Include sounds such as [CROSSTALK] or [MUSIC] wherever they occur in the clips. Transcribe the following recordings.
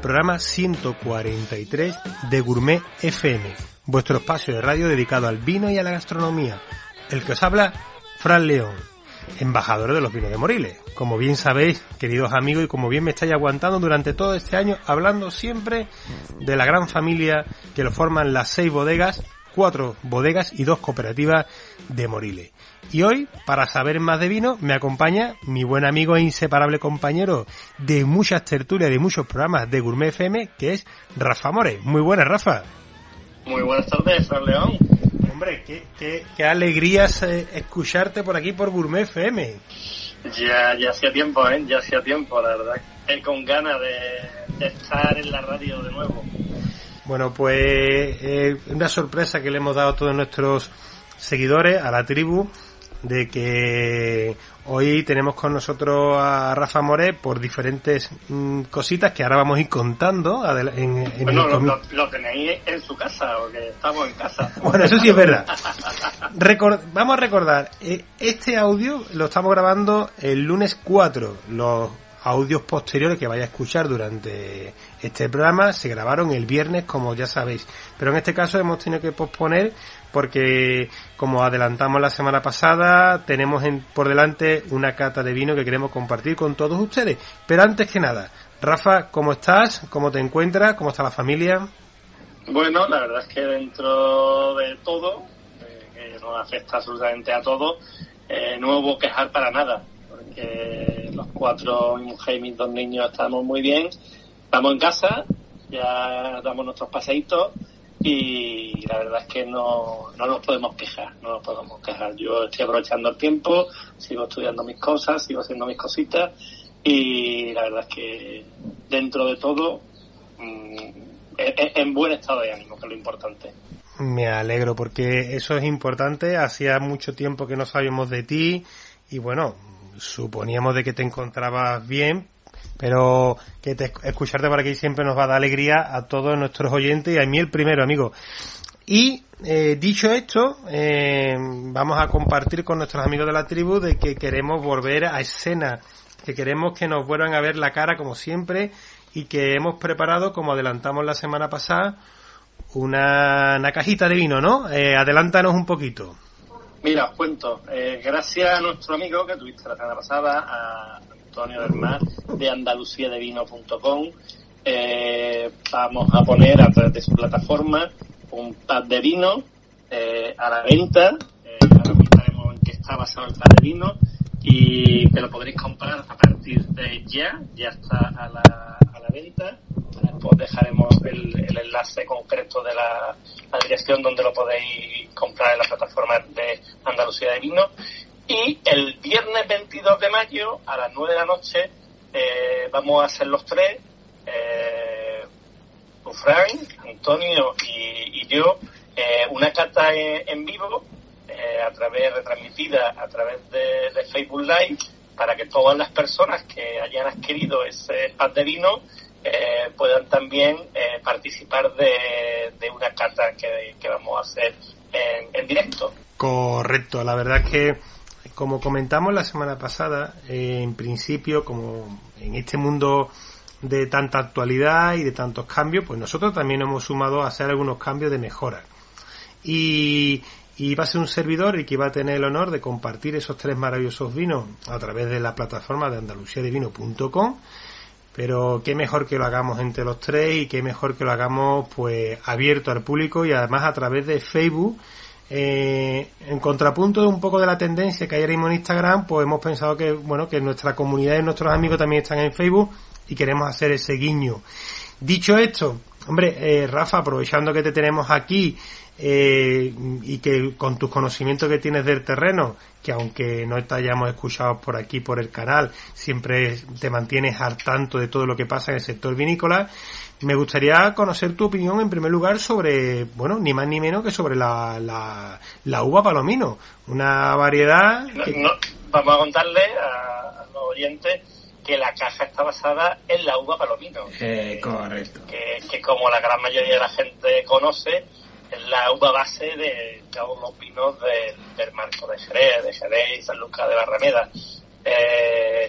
Programa 143 de Gourmet FM, vuestro espacio de radio dedicado al vino y a la gastronomía. El que os habla, Fran León, embajador de los vinos de Moriles. Como bien sabéis, queridos amigos, y como bien me estáis aguantando durante todo este año, hablando siempre de la gran familia que lo forman las seis bodegas, cuatro bodegas y dos cooperativas de Moriles. Y hoy, para saber más de vino, me acompaña mi buen amigo e inseparable compañero de muchas tertulias, de muchos programas de Gourmet FM, que es Rafa More. Muy buenas, Rafa. Muy buenas tardes, Fran León. Hombre, qué, qué, qué alegrías eh, escucharte por aquí por Gourmet FM. Ya, ya hacía tiempo, ¿eh? Ya hacía tiempo, la verdad. Eh, con ganas de, de, estar en la radio de nuevo. Bueno, pues eh, una sorpresa que le hemos dado a todos nuestros seguidores, a la tribu, de que hoy tenemos con nosotros a Rafa More por diferentes mm, cositas que ahora vamos a ir contando. En, en bueno, lo, lo, lo, tenéis en su casa, porque estamos en casa. [LAUGHS] bueno, eso sí es verdad. Record, vamos a recordar, eh, este audio lo estamos grabando el lunes 4. Los audios posteriores que vaya a escuchar durante este programa se grabaron el viernes, como ya sabéis. Pero en este caso hemos tenido que posponer porque, como adelantamos la semana pasada, tenemos en, por delante una cata de vino que queremos compartir con todos ustedes. Pero antes que nada, Rafa, ¿cómo estás? ¿Cómo te encuentras? ¿Cómo está la familia? Bueno, la verdad es que dentro de todo, eh, que nos afecta absolutamente a todos, eh, no hubo quejar para nada, porque los cuatro, mi mujer y dos niños estamos muy bien, estamos en casa, ya damos nuestros paseitos y la verdad es que no, no nos podemos quejar, no nos podemos quejar. Yo estoy aprovechando el tiempo, sigo estudiando mis cosas, sigo haciendo mis cositas y la verdad es que dentro de todo mmm, en buen estado de ánimo, que es lo importante. Me alegro porque eso es importante, hacía mucho tiempo que no sabíamos de ti y bueno, suponíamos de que te encontrabas bien, pero que te, escucharte por aquí siempre nos va a dar alegría a todos nuestros oyentes y a mí el primero, amigo. Y eh, dicho esto, eh, vamos a compartir con nuestros amigos de la tribu de que queremos volver a escena, que queremos que nos vuelvan a ver la cara como siempre y que hemos preparado, como adelantamos la semana pasada, una, una cajita de vino, ¿no? Eh, adelántanos un poquito. Mira, os cuento. Eh, gracias a nuestro amigo que tuviste la semana pasada, a Antonio del Mar, de andaluciadevino.com, eh, vamos a poner a través de su plataforma un pad de vino eh, a la venta. Eh, ahora contaremos en qué está basado el pad de vino y que lo podréis comprar a partir de ya. Ya está a la, a la venta. Después dejaremos el, enlace concreto de la, la, dirección donde lo podéis comprar en la plataforma de Andalucía de Vino. Y el viernes 22 de mayo a las 9 de la noche eh, vamos a hacer los tres, eh, Frank, Antonio y, y yo, eh, una cata en, vivo eh, a través, retransmitida a través de, Facebook Live para que todas las personas que hayan adquirido ese pad de vino eh, puedan también eh, participar de, de, una cata que, que, vamos a hacer en, en, directo. Correcto, la verdad que como comentamos la semana pasada, eh, en principio, como en este mundo de tanta actualidad y de tantos cambios, pues nosotros también hemos sumado a hacer algunos cambios de mejora. Y, y va a ser un servidor y que va a tener el honor de compartir esos tres maravillosos vinos a través de la plataforma de andaluciadevino.com pero qué mejor que lo hagamos entre los tres y qué mejor que lo hagamos pues abierto al público y además a través de Facebook. Eh, en contrapunto de un poco de la tendencia que hay ahora en Instagram, pues hemos pensado que, bueno, que nuestra comunidad y nuestros amigos también están en Facebook y queremos hacer ese guiño. Dicho esto, hombre, eh, Rafa, aprovechando que te tenemos aquí eh, y que con tus conocimientos que tienes del terreno, que aunque no te hayamos escuchado por aquí, por el canal, siempre te mantienes al tanto de todo lo que pasa en el sector vinícola, me gustaría conocer tu opinión en primer lugar sobre, bueno, ni más ni menos que sobre la, la, uva palomino, una variedad... vamos a contarle a, los oyentes que la caja está basada en la uva palomino. Eh, correcto. Que, que como la gran mayoría de la gente conoce, es la uva base de todos los vinos del marco de Jerez, de Jerez y San Lucas de Barrameda. Eh,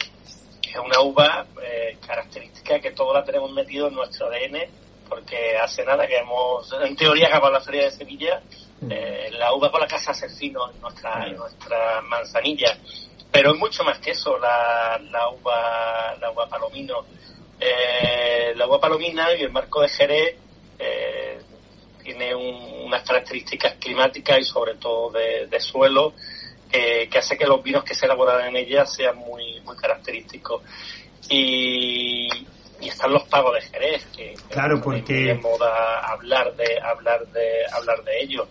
es una uva eh, característica que todos la tenemos metido en nuestro ADN, porque hace nada que hemos, en teoría, acabado la Feria de Sevilla, mm. eh, la uva con la casa asesino en nuestra, en nuestra manzanilla. Pero es mucho más que eso, la, la uva, la uva palomino. la uva palomina y el marco de Jerez tiene unas características climáticas y sobre todo de, suelo que hace que los vinos que se elaboran en ella sean muy, muy característicos. Y, están los pagos de Jerez, que claro, porque en moda hablar de hablar de hablar de ellos.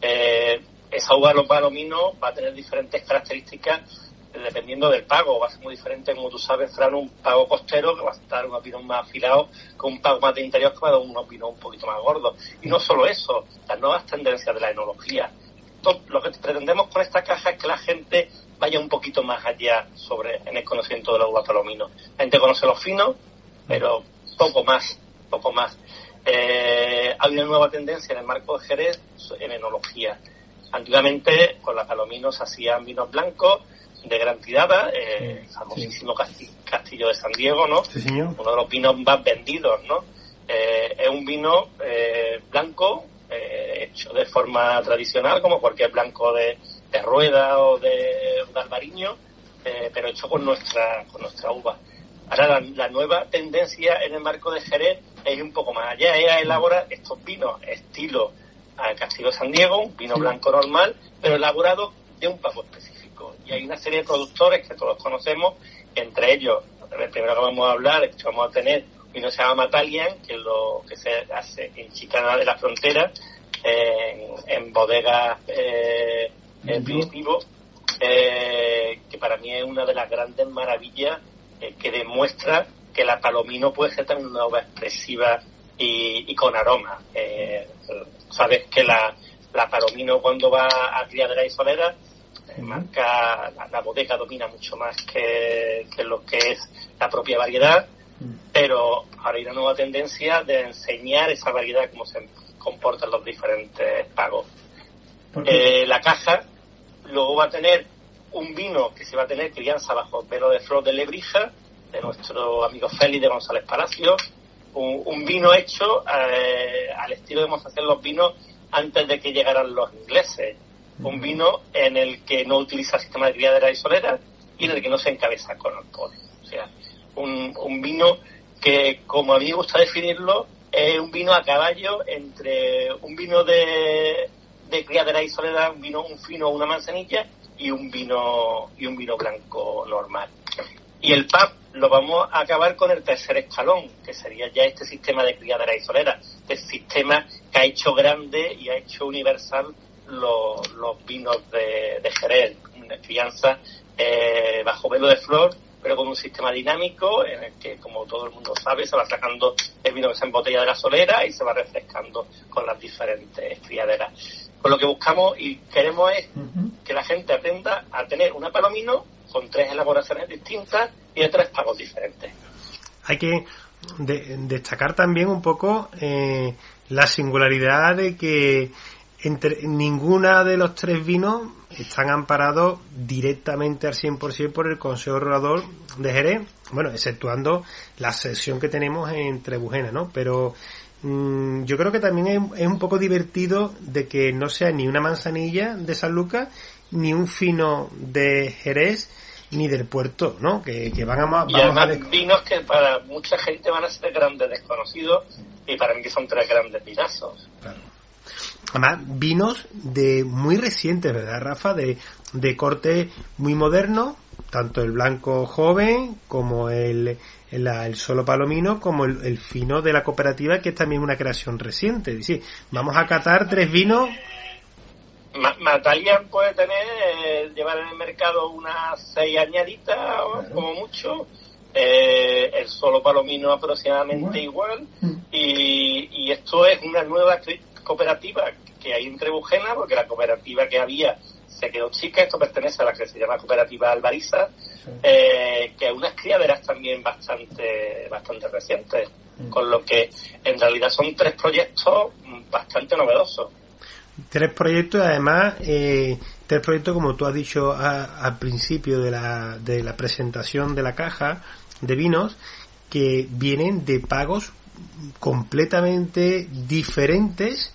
Eh, esa uva los palominos va a tener diferentes características dependiendo del pago, va a ser muy diferente, como tú sabes, Fran, un pago costero que va a estar unos vinos más afilados con un pago más de interior que va a dar unos vinos un poquito más gordos. Y no solo eso, las nuevas tendencias de la enología. lo que pretendemos con esta caja es que la gente vaya un poquito más allá sobre en el conocimiento de la uva. La gente conoce los finos, pero poco más, poco más. Eh, hay una nueva tendencia en el marco de Jerez en enología. Antiguamente con la palomino se hacían vinos blancos, de gran tirada, eh, el famosísimo Castillo de San Diego, ¿no? Uno de los vinos más vendidos, ¿no? Eh, es un vino eh, blanco, hecho de forma tradicional, como cualquier blanco de, rueda o de, de albariño, pero hecho con nuestra, con nuestra uva. Ahora, la, nueva tendencia en el marco de Jerez es un poco más allá, es elaborar estos vinos estilo Castillo de San Diego, un vino blanco normal, pero elaborado de un pago especial y hay una serie de productores que todos conocemos, entre ellos, el primero que vamos a hablar que vamos a tener uno se llama Matalian, que es lo que se hace en Chicana de la Frontera, en, bodegas eh, primitivos, eh, que para mí es una de las grandes maravillas eh, que demuestra que la palomino puede ser también una obra expresiva y, con aroma. Eh, sabes que la, la palomino cuando va a criadera y solera marca, la, bodega domina mucho más que, lo que es la propia variedad, pero ahora hay una nueva tendencia de enseñar esa variedad, cómo se comportan los diferentes pagos. Eh, la caja luego va a tener un vino que se va a tener crianza bajo velo de flor de lebrija, de nuestro amigo Félix de González Palacio, un, vino hecho eh, al estilo de hacer los vinos antes de que llegaran los ingleses un vino en el que no utiliza sistema de criadera y solera y en el que no se encabeza con alcohol. O sea, un, un vino que, como a mí me gusta definirlo, es un vino a caballo entre un vino de, de criadera y solera, un vino, un fino, una manzanilla y un vino y un vino blanco normal. Y el PAP lo vamos a acabar con el tercer escalón, que sería ya este sistema de criadera y solera, el sistema que ha hecho grande y ha hecho universal los, los vinos de, de Jerez, una crianza eh, bajo velo de flor, pero con un sistema dinámico en el que, como todo el mundo sabe, se va sacando el vino que se embotella de la solera y se va refrescando con las diferentes criaderas. Pues lo que buscamos y queremos es que la gente aprenda a tener una palomino con tres elaboraciones distintas y de tres pagos diferentes. Hay que destacar también un poco eh, la singularidad de que entre ninguna de los tres vinos están amparados directamente al 100% por el Consejo Regulador de Jerez, bueno, exceptuando la sesión que tenemos en Trebujena, ¿no? Pero mm, yo creo que también es, un poco divertido de que no sea ni una manzanilla de San Lucas ni un fino de Jerez ni del puerto, ¿no? Que, van a, vamos y además vinos que para mucha gente van a ser grandes desconocidos y para mí que son tres grandes vinazos. Claro. Además, vinos de muy recientes, ¿verdad, Rafa? De, de corte muy moderno, tanto el blanco joven como el, el, solo palomino, como el, fino de la cooperativa, que es también una creación reciente. Es decir, vamos a catar tres vinos. Matalian puede tener, eh, llevar en el mercado unas seis añaditas, como mucho. Eh, el solo palomino aproximadamente igual. Mm. Y, y esto es una nueva cooperativa que hay en Trebujena, porque la cooperativa que había se quedó chica, esto pertenece a la que se llama Cooperativa Alvariza, eh, que es unas criaderas también bastante, bastante recientes, mm. con lo que en realidad son tres proyectos bastante novedosos. Tres proyectos, además, eh, tres proyectos, como tú has dicho al principio de la, de la presentación de la caja de vinos, que vienen de pagos completamente diferentes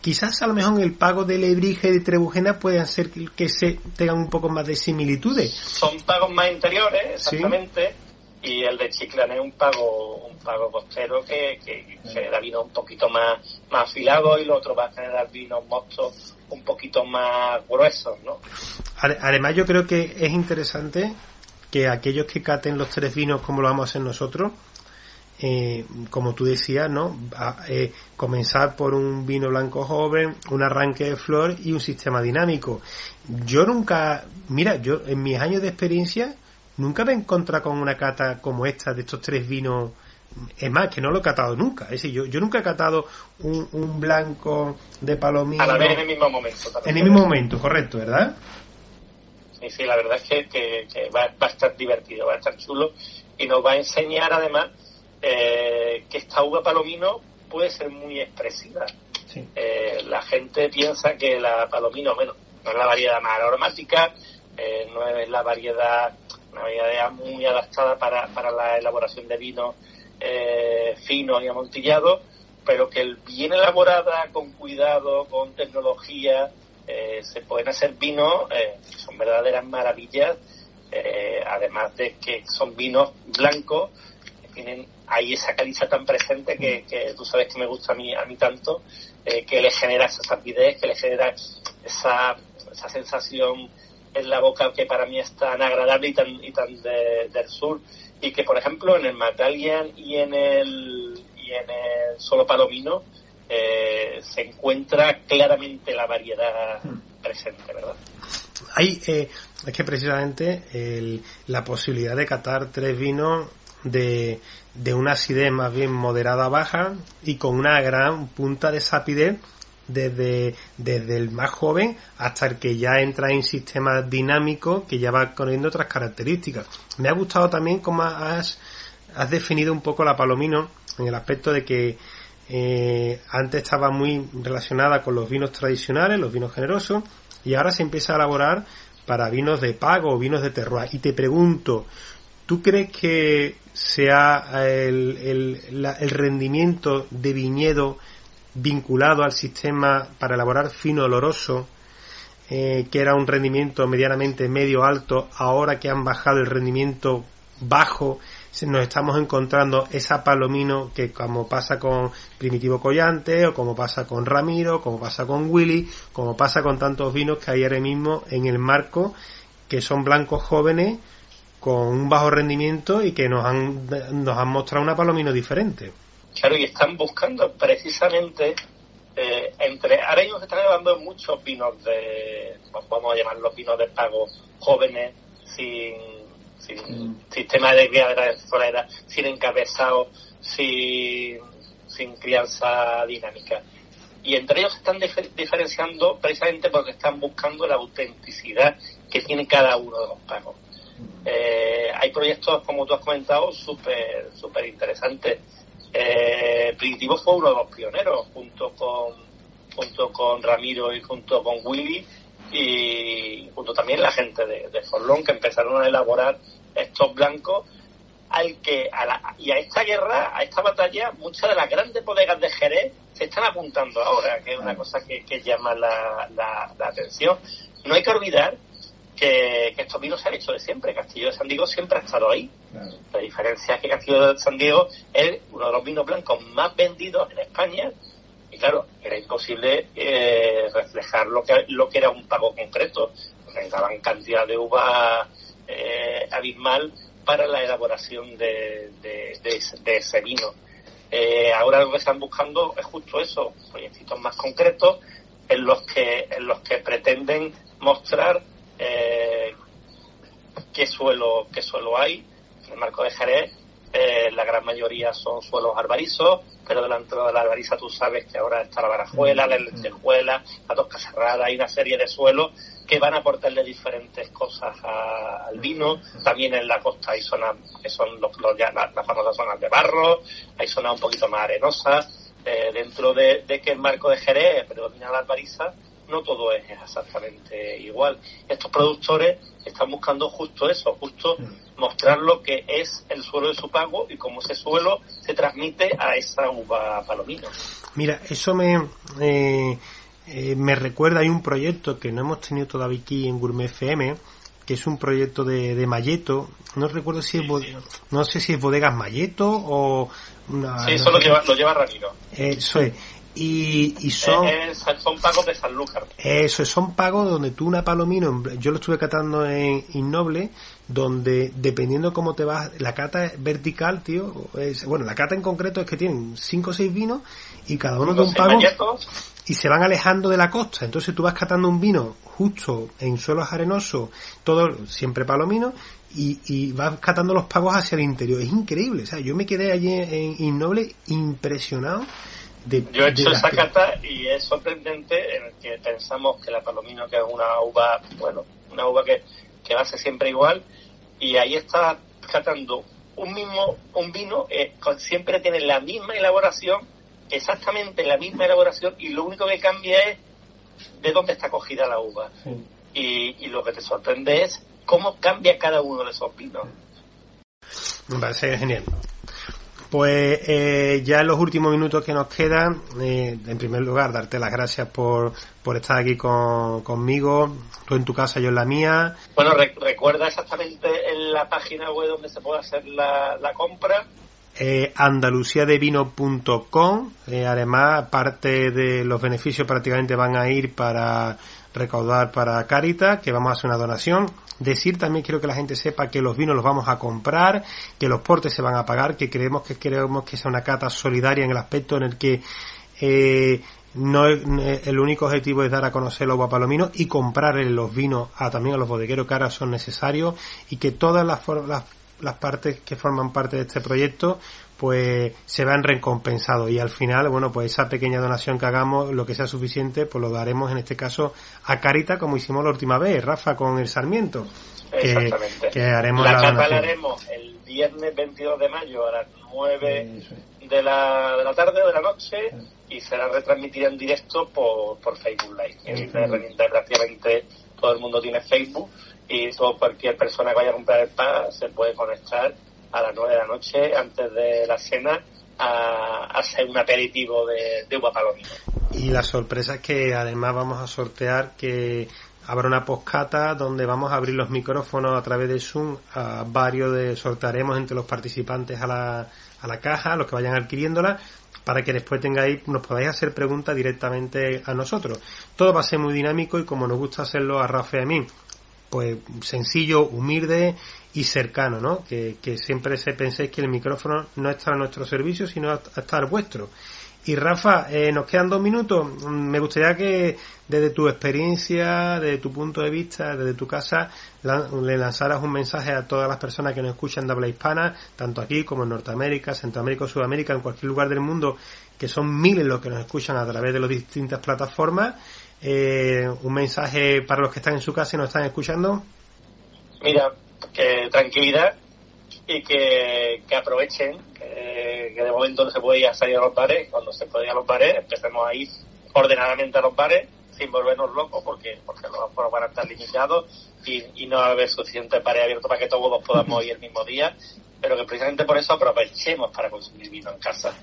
quizás a lo mejor en el pago de Lebrige y de Trebujena pueden ser que se tengan un poco más de similitudes. Son pagos más interiores, exactamente, y el de Chiclana es un pago un pago costero que, que genera vino un poquito más, más afilado y lo otro va a generar vinos mostos un poquito más gruesos, ¿no? Además yo creo que es interesante que aquellos que caten los tres vinos como lo vamos a hacer nosotros, eh, como tú decías, ¿no? Eh, comenzar por un vino blanco joven, un arranque de flor y un sistema dinámico. Yo nunca, mira, yo en mis años de experiencia nunca me he encontrado con una cata como esta de estos tres vinos. Es más, que no lo he catado nunca. Es decir, yo, yo nunca he catado un, blanco de palomino. A la vez en el mismo momento. En el mismo momento, correcto, ¿verdad? Sí, sí, la verdad es que, va, va, a estar divertido, va a estar chulo y nos va a enseñar además eh, que esta uva palomino puede ser muy expresiva. Eh, la gente piensa que la palomino, bueno, no es la variedad más aromática, eh, no es la variedad, una variedad muy adaptada para, para la elaboración de vinos eh, finos y amontillados, pero que bien elaborada, con cuidado, con tecnología, se pueden hacer vinos que son verdaderas maravillas, además de que son vinos blancos tienen ahí esa caliza tan presente que, tú sabes que me gusta a mí, a mí tanto, eh, que le genera esa sapidez, que le genera esa, esa sensación en la boca que para mí es tan agradable y tan, y tan del sur y que por ejemplo en el Matalian y en el y en el Solo Palomino eh, se encuentra claramente la variedad presente, ¿verdad? Hay, eh, es que precisamente el, la posibilidad de catar tres vinos de, de una acidez más bien moderada baja y con una gran punta de sapidez desde, desde el más joven hasta el que ya entra en sistemas dinámicos que ya va conociendo otras características. Me ha gustado también cómo has, has definido un poco la palomino en el aspecto de que eh, antes estaba muy relacionada con los vinos tradicionales, los vinos generosos, y ahora se empieza a elaborar para vinos de pago o vinos de terroir. Y te pregunto, ¿tú crees que sea el, el, rendimiento de viñedo vinculado al sistema para elaborar fino oloroso, eh, que era un rendimiento medianamente medio alto, ahora que han bajado el rendimiento bajo, nos estamos encontrando esa palomino que como pasa con Primitivo Collante, o como pasa con Ramiro, como pasa con Willy, como pasa con tantos vinos que hay ahora mismo en el marco, que son blancos jóvenes, con un bajo rendimiento y que nos han, nos han mostrado una palomino diferente. Claro, y están buscando precisamente eh, entre. Ahora ellos están llevando muchos vinos de. Vamos a llamarlos vinos de pago jóvenes, sin, sin mm. sistema de criadera de sin encabezado, sin, sin crianza dinámica. Y entre ellos están diferenciando precisamente porque están buscando la autenticidad que tiene cada uno de los pagos. Eh, hay proyectos, como tú has comentado, súper super interesantes. Eh, Primitivo fue uno de los pioneros, junto con, junto con Ramiro y junto con Willy, y junto también la gente de, de Forlón, que empezaron a elaborar estos blancos al que a y a esta guerra, a esta batalla, muchas de las grandes bodegas de Jerez se están apuntando ahora, que es una cosa que, llama la, la, la, atención. No hay que olvidar que, estos vinos se han hecho de siempre. Castillo de San Diego siempre ha estado ahí. La diferencia es que Castillo de San Diego es uno de los vinos blancos más vendidos en España. Y claro, era imposible eh, reflejar lo que, lo que era un pago concreto. Daban cantidad de uva eh, abismal para la elaboración de, ese vino. Eh, ahora lo que están buscando es justo eso, proyectos más concretos en los que en los que pretenden mostrar eh, qué suelo qué suelo hay. En el marco de Jerez, eh, la gran mayoría son suelos arbarizos, pero delante de la arbariza tú sabes que ahora está la barajuela, la lentejuela, la tosca cerrada, hay una serie de suelos que van a aportarle diferentes cosas al vino. También en la costa hay zonas que son los, las, famosas zonas de barro, hay zonas un poquito más arenosas. Eh, dentro de, que el marco de Jerez predomina la albariza, no todo es exactamente igual. Estos productores están buscando justo eso, justo mostrar lo que es el suelo de su pago y cómo ese suelo se transmite a esa uva palomino. Mira, eso me, eh, eh, me recuerda, hay un proyecto que no hemos tenido todavía aquí en Gourmet FM, que es un proyecto de, de Mayeto, no recuerdo si es, no sé si es Bodegas Mayeto o... sí, eso lo lleva, lo lleva Ramiro. Eso es. Y, y son, son pagos de Sanlúcar. Eso, son pagos donde tú una palomino, yo lo estuve catando en Innoble, donde dependiendo cómo te vas, la cata es vertical, tío. Es, bueno, la cata en concreto es que tienen 5 o 6 vinos y cada uno de un pago y se van alejando de la costa. Entonces tú vas catando un vino justo en suelos arenosos, todo siempre palomino, y, y vas catando los pagos hacia el interior. Es increíble. O sea, yo me quedé allí en Innoble impresionado yo he hecho esa cata y es sorprendente en el que pensamos que la palomino que es una uva, bueno, una uva que, que va a ser siempre igual y ahí está catando un mismo un vino eh, siempre tiene la misma elaboración, exactamente la misma elaboración y lo único que cambia es de dónde está cogida la uva. Y, y lo que te sorprende es cómo cambia cada uno de esos vinos. Me parece genial. Pues eh, ya en los últimos minutos que nos quedan, eh, en primer lugar, darte las gracias por, por estar aquí con, conmigo, tú en tu casa, yo en la mía. Bueno, recuerda exactamente en la página web donde se puede hacer la, la compra. Eh, andaluciadevino.com, eh, además parte de los beneficios prácticamente van a ir para recaudar para Caritas, que vamos a hacer una donación. Decir también quiero que la gente sepa que los vinos los vamos a comprar, que los portes se van a pagar, que creemos que queremos que sea una cata solidaria en el aspecto en el que eh, no el único objetivo es dar a conocer los guapalominos y comprar los vinos a, también a los bodegueros que ahora son necesarios y que todas las, las, las partes que forman parte de este proyecto pues se vean recompensados y al final, bueno, pues esa pequeña donación que hagamos, lo que sea suficiente, pues lo daremos en este caso a Carita como hicimos la última vez, Rafa, con el Sarmiento. Exactamente. Que, haremos la, la la haremos el viernes 22 de mayo a las 9 de la, de la tarde o de la noche y será retransmitida en directo por, por Facebook Live. En prácticamente todo el mundo tiene Facebook y todo, cualquier persona que vaya a comprar el pan se puede conectar a las nueve de la noche antes de la cena a, hacer un aperitivo de, de uva. Y la sorpresa es que además vamos a sortear que habrá una poscata donde vamos a abrir los micrófonos a través de Zoom a varios de sortearemos entre los participantes a la, a la caja, los que vayan adquiriéndola, para que después tengáis, nos podáis hacer preguntas directamente a nosotros. Todo va a ser muy dinámico y como nos gusta hacerlo a Rafa y a mí, pues sencillo, humilde y cercano, ¿no? Que, que siempre se penséis que el micrófono no está a nuestro servicio, sino a, estar vuestro. Y Rafa, eh, nos quedan dos minutos. Me gustaría que desde tu experiencia, desde tu punto de vista, desde tu casa, le lanzaras un mensaje a todas las personas que nos escuchan de habla hispana, tanto aquí como en Norteamérica, Centroamérica Sudamérica, en cualquier lugar del mundo, que son miles los que nos escuchan a través de las distintas plataformas. Eh, un mensaje para los que están en su casa y nos están escuchando. Mira, que tranquilidad y que, que aprovechen, que, de momento no se puede ir a salir a los bares, cuando se puede ir a los bares empecemos a ir ordenadamente a los bares sin volvernos locos porque porque los aforos van a estar limitados y, y no va a haber suficiente bares abiertos para que todos podamos ir el mismo día, pero que precisamente por eso aprovechemos para consumir vino en casa.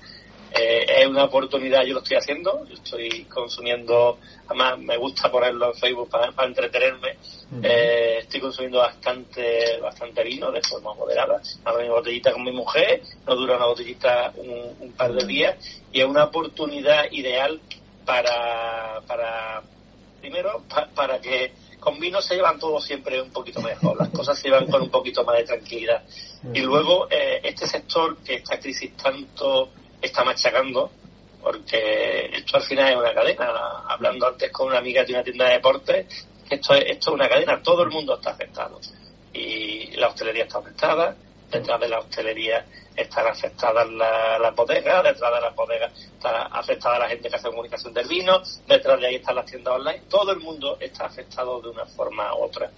Eh, es una oportunidad, yo lo estoy haciendo, yo estoy consumiendo, además me gusta ponerlo en Facebook para, entretenerme, eh, estoy consumiendo bastante bastante vino de forma moderada, hago mi botellita con mi mujer, no dura una botellita un, par de días y es una oportunidad ideal para, para primero, para que con vino se llevan todo siempre un poquito mejor, las cosas se llevan con un poquito más de tranquilidad. Y luego, eh, este sector que esta crisis tanto está machacando, porque esto al final es una cadena. Hablando antes con una amiga de una tienda de deportes, esto es, esto es una cadena, todo el mundo está afectado. Y la hostelería está afectada, detrás de la hostelería están afectadas las bodegas, detrás de las bodegas está afectada la gente que hace comunicación del vino, detrás de ahí están las tiendas online, todo el mundo está afectado de una forma u otra.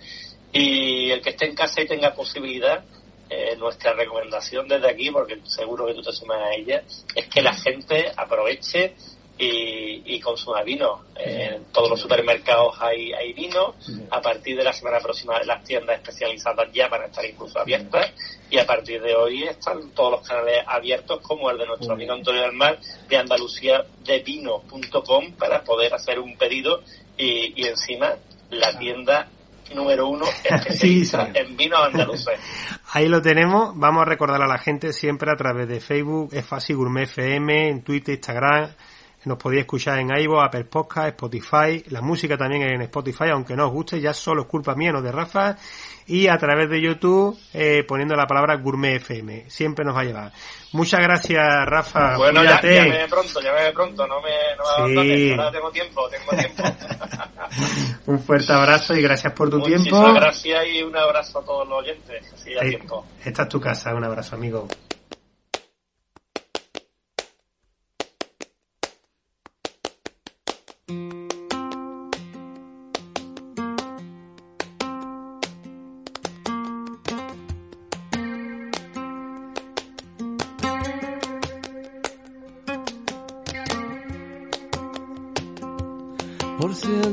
Y el que esté en casa y tenga posibilidad, eh, nuestra recomendación desde aquí, porque seguro que tú te sumas a ella, es que la gente aproveche y, y consuma vino. En todos los supermercados hay, hay vino. A partir de la semana próxima las tiendas especializadas ya van a estar incluso abiertas y a partir de hoy están todos los canales abiertos como el de nuestro amigo Antonio del Mar de Andalucía de vino.com para poder hacer un pedido y, y encima la tienda número uno en [LAUGHS] vino andaluces. [LAUGHS] Ahí lo tenemos. Vamos a recordar a la gente siempre a través de Facebook, es fácil Gourmet FM, en Twitter, Instagram. Nos podéis escuchar en iVoox, Apple Podcast, Spotify. La música también en Spotify, aunque no os guste, ya solo es culpa mía, no de Rafa. Y a través de YouTube, eh, poniendo la palabra Gourmet FM. Siempre nos va a llevar. Muchas gracias, Rafa. Bueno, ya, ya pronto, ya me pronto. No me, no me Ahora tengo tiempo, tengo tiempo. [LAUGHS] un fuerte abrazo y gracias por tu Muchísimas tiempo. gracias y un abrazo a todos los oyentes. Así a tiempo. Esta es tu casa. Un abrazo, amigo. Por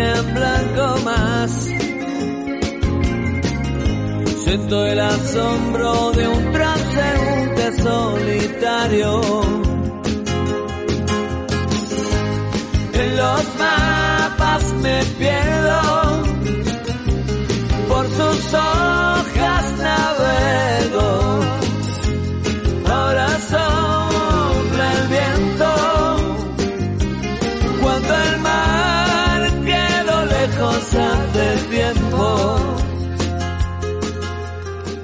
en blanco más. Siento el asombro de un transeúnte solitario. En los mapas me pierdo,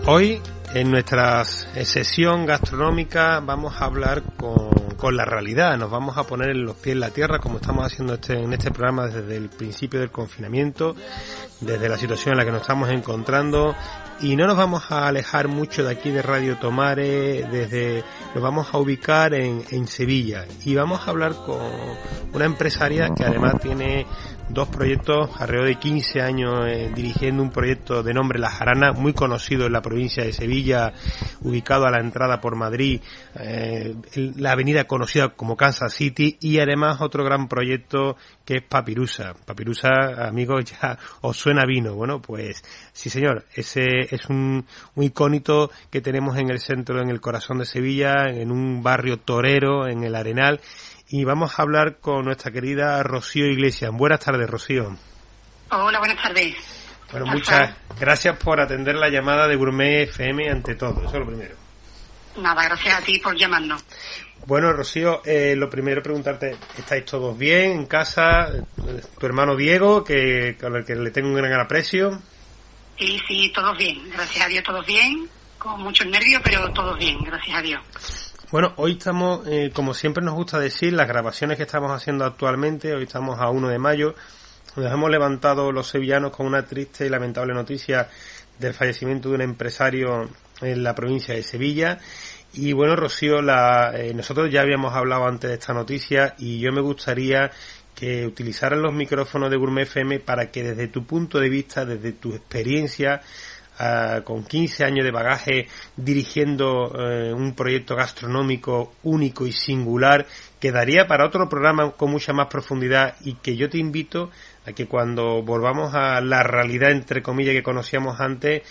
Hoy, en nuestra sesión gastronómica, vamos a hablar con, con, la realidad. Nos vamos a poner en los pies en la tierra, como estamos haciendo este, en este programa desde el principio del confinamiento, desde la situación en la que nos estamos encontrando y no nos vamos a alejar mucho de aquí de Radio Tomare, desde nos vamos a ubicar en, en Sevilla y vamos a hablar con una empresaria que además tiene dos proyectos, alrededor de 15 años eh, dirigiendo un proyecto de nombre La Jarana, muy conocido en la provincia de Sevilla, ubicado a la entrada por Madrid, eh, la avenida conocida como Kansas City, y además otro gran proyecto que es Papirusa. Papirusa, amigos, ya os suena vino. Bueno, pues sí señor, ese es un, un icónito que tenemos en el centro, en el corazón de Sevilla, en un barrio torero, en el Arenal, y vamos a hablar con nuestra querida Rocío Iglesias. Buenas tardes, Rocío. Hola, buenas tardes. Bueno, muchas gracias por atender la llamada de Gourmet FM ante todo, eso es lo primero. Nada, gracias a ti por llamarnos. Bueno, Rocío, eh, lo primero preguntarte, ¿estáis todos bien en casa? ¿Tu hermano Diego, que con el que le tengo un gran aprecio? Sí, sí, todos bien. Gracias a Dios, todos bien. Con muchos nervios, pero todos bien, gracias a Dios. Bueno, hoy estamos, eh, como siempre nos gusta decir, las grabaciones que estamos haciendo actualmente, hoy estamos a 1 de mayo, nos hemos levantado los sevillanos con una triste y lamentable noticia del fallecimiento de un empresario en la provincia de Sevilla. Y bueno, Rocío, la, eh, nosotros ya habíamos hablado antes de esta noticia y yo me gustaría que utilizaran los micrófonos de Gourmet FM para que desde tu punto de vista, desde tu experiencia, ah, con 15 años de bagaje dirigiendo eh, un proyecto gastronómico único y singular, quedaría para otro programa con mucha más profundidad y que yo te invito a que cuando volvamos a la realidad entre comillas que conocíamos antes,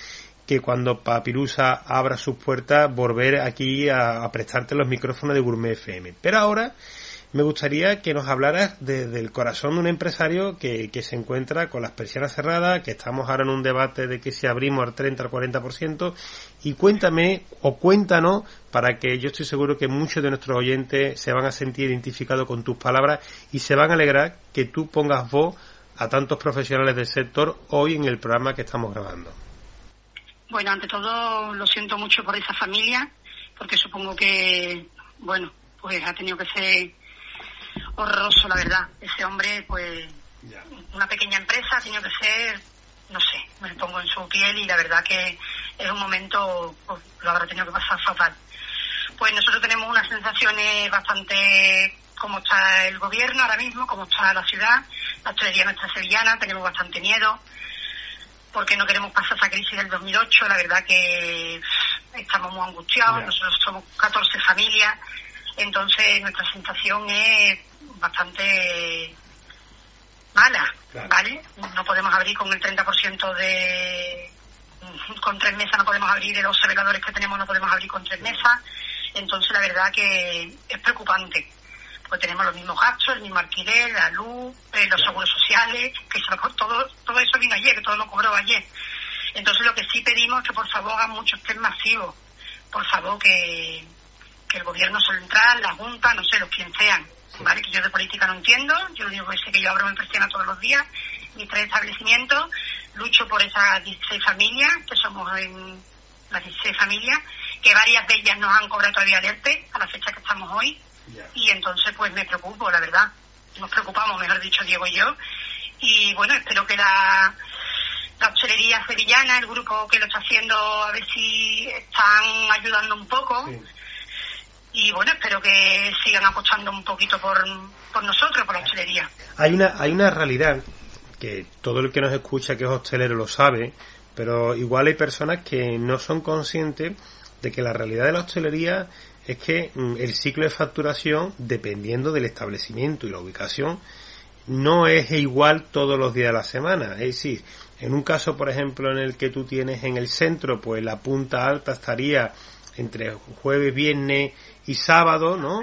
que cuando Papirusa abra sus puertas, volver aquí a, prestarte los micrófonos de Gourmet FM. Pero ahora me gustaría que nos hablaras desde el corazón de un empresario que, se encuentra con las persianas cerradas, que estamos ahora en un debate de que si abrimos al 30 al 40%, y cuéntame o cuéntanos para que yo estoy seguro que muchos de nuestros oyentes se van a sentir identificados con tus palabras y se van a alegrar que tú pongas voz a tantos profesionales del sector hoy en el programa que estamos grabando. Bueno, ante todo lo siento mucho por esa familia, porque supongo que, bueno, pues ha tenido que ser horroroso, la verdad. Ese hombre, pues, una pequeña empresa ha tenido que ser, no sé, me pongo en su piel y la verdad que es un momento, pues, lo habrá tenido que pasar fatal. Pues nosotros tenemos unas sensaciones bastante como está el gobierno ahora mismo, como está la ciudad, la hostelería nuestra sevillana, tenemos bastante miedo, porque no queremos pasar esa crisis del 2008, la verdad que estamos muy angustiados, nosotros somos 14 familias, entonces nuestra sensación es bastante mala, ¿vale? No podemos abrir con el 30% de... con tres mesas no podemos abrir, de los veladores que tenemos no podemos abrir con tres mesas, entonces la verdad que es preocupante. Pues tenemos los mismos gastos, el mismo alquiler, la luz, eh, los seguros sociales, que todo, todo eso vino ayer, que todo lo cobró ayer. Entonces lo que sí pedimos es que por favor hagan muchos test masivos, por favor que, que el gobierno central, la Junta, no sé, los quien sean, ¿vale? Que yo de política no entiendo, yo lo único que sé que yo abro mi persiana todos los días, mis tres establecimientos, lucho por esas 16 familias, que somos en las 16 familias, que varias de ellas nos han cobrado todavía ERTE a la fecha que estamos hoy, y entonces pues me preocupo, la verdad. Nos preocupamos, mejor dicho, Diego y yo. Y bueno, espero que la, la hostelería sevillana, el grupo que lo está haciendo, a ver si están ayudando un poco. Y bueno, espero que sigan apostando un poquito por, por nosotros, por la hostelería. Hay una, hay una realidad que todo el que nos escucha que es hostelero lo sabe, pero igual hay personas que no son conscientes de que la realidad de la hostelería es que mm, el ciclo de facturación, dependiendo del establecimiento y la ubicación, no es igual todos los días de la semana. Es decir, en un caso, por ejemplo, en el que tú tienes en el centro, pues la punta alta estaría entre jueves, viernes y sábado, ¿no?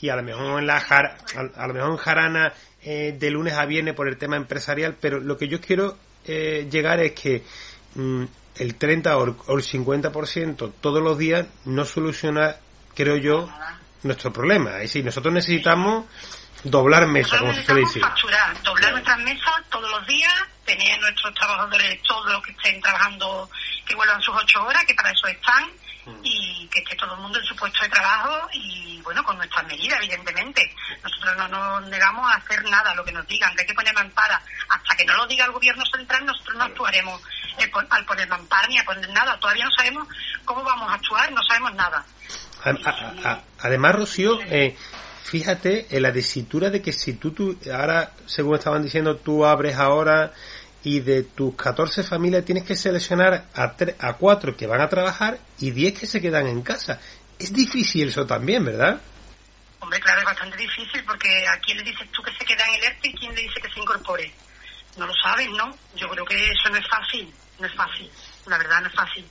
Y a lo mejor en la a, lo mejor en Jarana eh, de lunes a viernes por el tema empresarial, pero lo que yo quiero eh, llegar es que mm, el 30 o el 50% todos los días no soluciona creo yo, nuestro problema. Es decir, nosotros necesitamos doblar mesas, como se dice. facturar, doblar nuestras mesas todos los días, tener nuestros trabajadores, todos los que estén trabajando, que vuelvan sus ocho horas, que para eso están. Y que esté todo el mundo en su puesto de trabajo y, bueno, con nuestras medidas, evidentemente. Nosotros no nos negamos a hacer nada, lo que nos digan, que hay que poner mampara. Hasta que no lo diga el gobierno central, nosotros no actuaremos al poner mampara ni a poner nada. Todavía no sabemos cómo vamos a actuar, no sabemos nada además, Rocío, eh, fíjate en la tesitura de que si tú, tú, ahora, según estaban diciendo, tú abres ahora y de tus 14 familias tienes que seleccionar a, a 4 que van a trabajar y 10 que se quedan en casa. Es difícil eso también, ¿verdad? Hombre, claro, es bastante difícil porque a quién le dices tú que se queda en el ERTE y quién le dice que se incorpore. No lo sabes, ¿no? Yo creo que eso no es fácil, no es fácil, la verdad no es fácil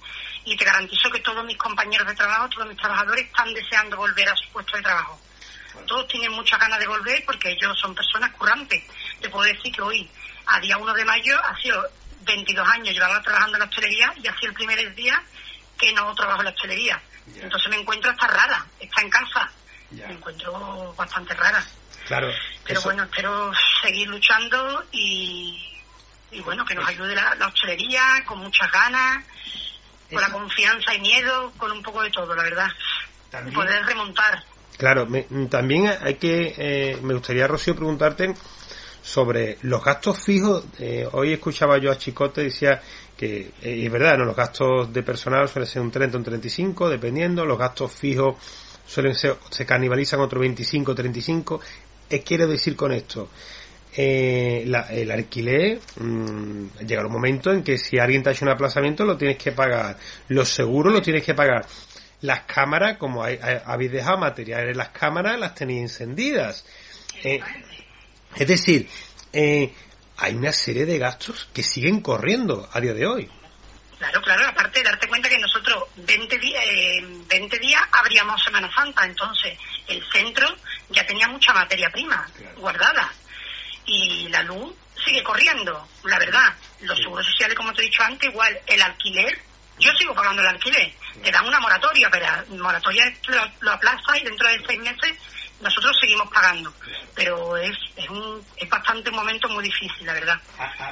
y te garantizo que todos mis compañeros de trabajo, todos mis trabajadores están deseando volver a su puesto de trabajo. Todos tienen muchas ganas de volver porque ellos son personas currantes. Te puedo decir que hoy, a día 1 de mayo, ha sido 22 años llevaba trabajando en la hostelería y ha sido el primer día que no trabajo en la hostelería. Entonces me encuentro hasta rara, está en casa, me encuentro bastante rara. Claro. Pero bueno, espero seguir luchando y, y bueno, que nos ayude la, la hostelería con muchas ganas, con la confianza y miedo, con un poco de todo, la verdad. Y poder remontar. Claro, me- también hay que, eh, me gustaría, Rocío, preguntarte sobre los gastos fijos. Eh, hoy escuchaba yo a Chicote, decía que, eh, es verdad, ¿no? los gastos de personal suelen ser un 30 o un 35, dependiendo, los gastos fijos suelen ser, se canibalizan otro 25 35. Eh, quiero decir con esto, eh, la- el alquiler mm, llega un momento en que si alguien te ha hecho un aplazamiento lo tienes que pagar, los seguros los tienes que pagar, las cámaras, como hay- hay- habéis dejado material en las cámaras, las tenéis encendidas. Eh, es decir, eh, hay una serie de gastos que siguen corriendo a día de hoy. Claro, claro, aparte de darte cuenta que nosotros 20 días, eh, 20 días abríamos Semana Santa, entonces el centro ya tenía mucha materia prima guardada y la luz sigue corriendo, la verdad. Los seguros sociales, como te he dicho antes, igual el alquiler, yo sigo pagando el alquiler, te dan una moratoria, pero moratoria lo, lo aplaza y dentro de seis meses nosotros seguimos pagando. Pero es, es, un, es bastante un momento muy difícil, la verdad.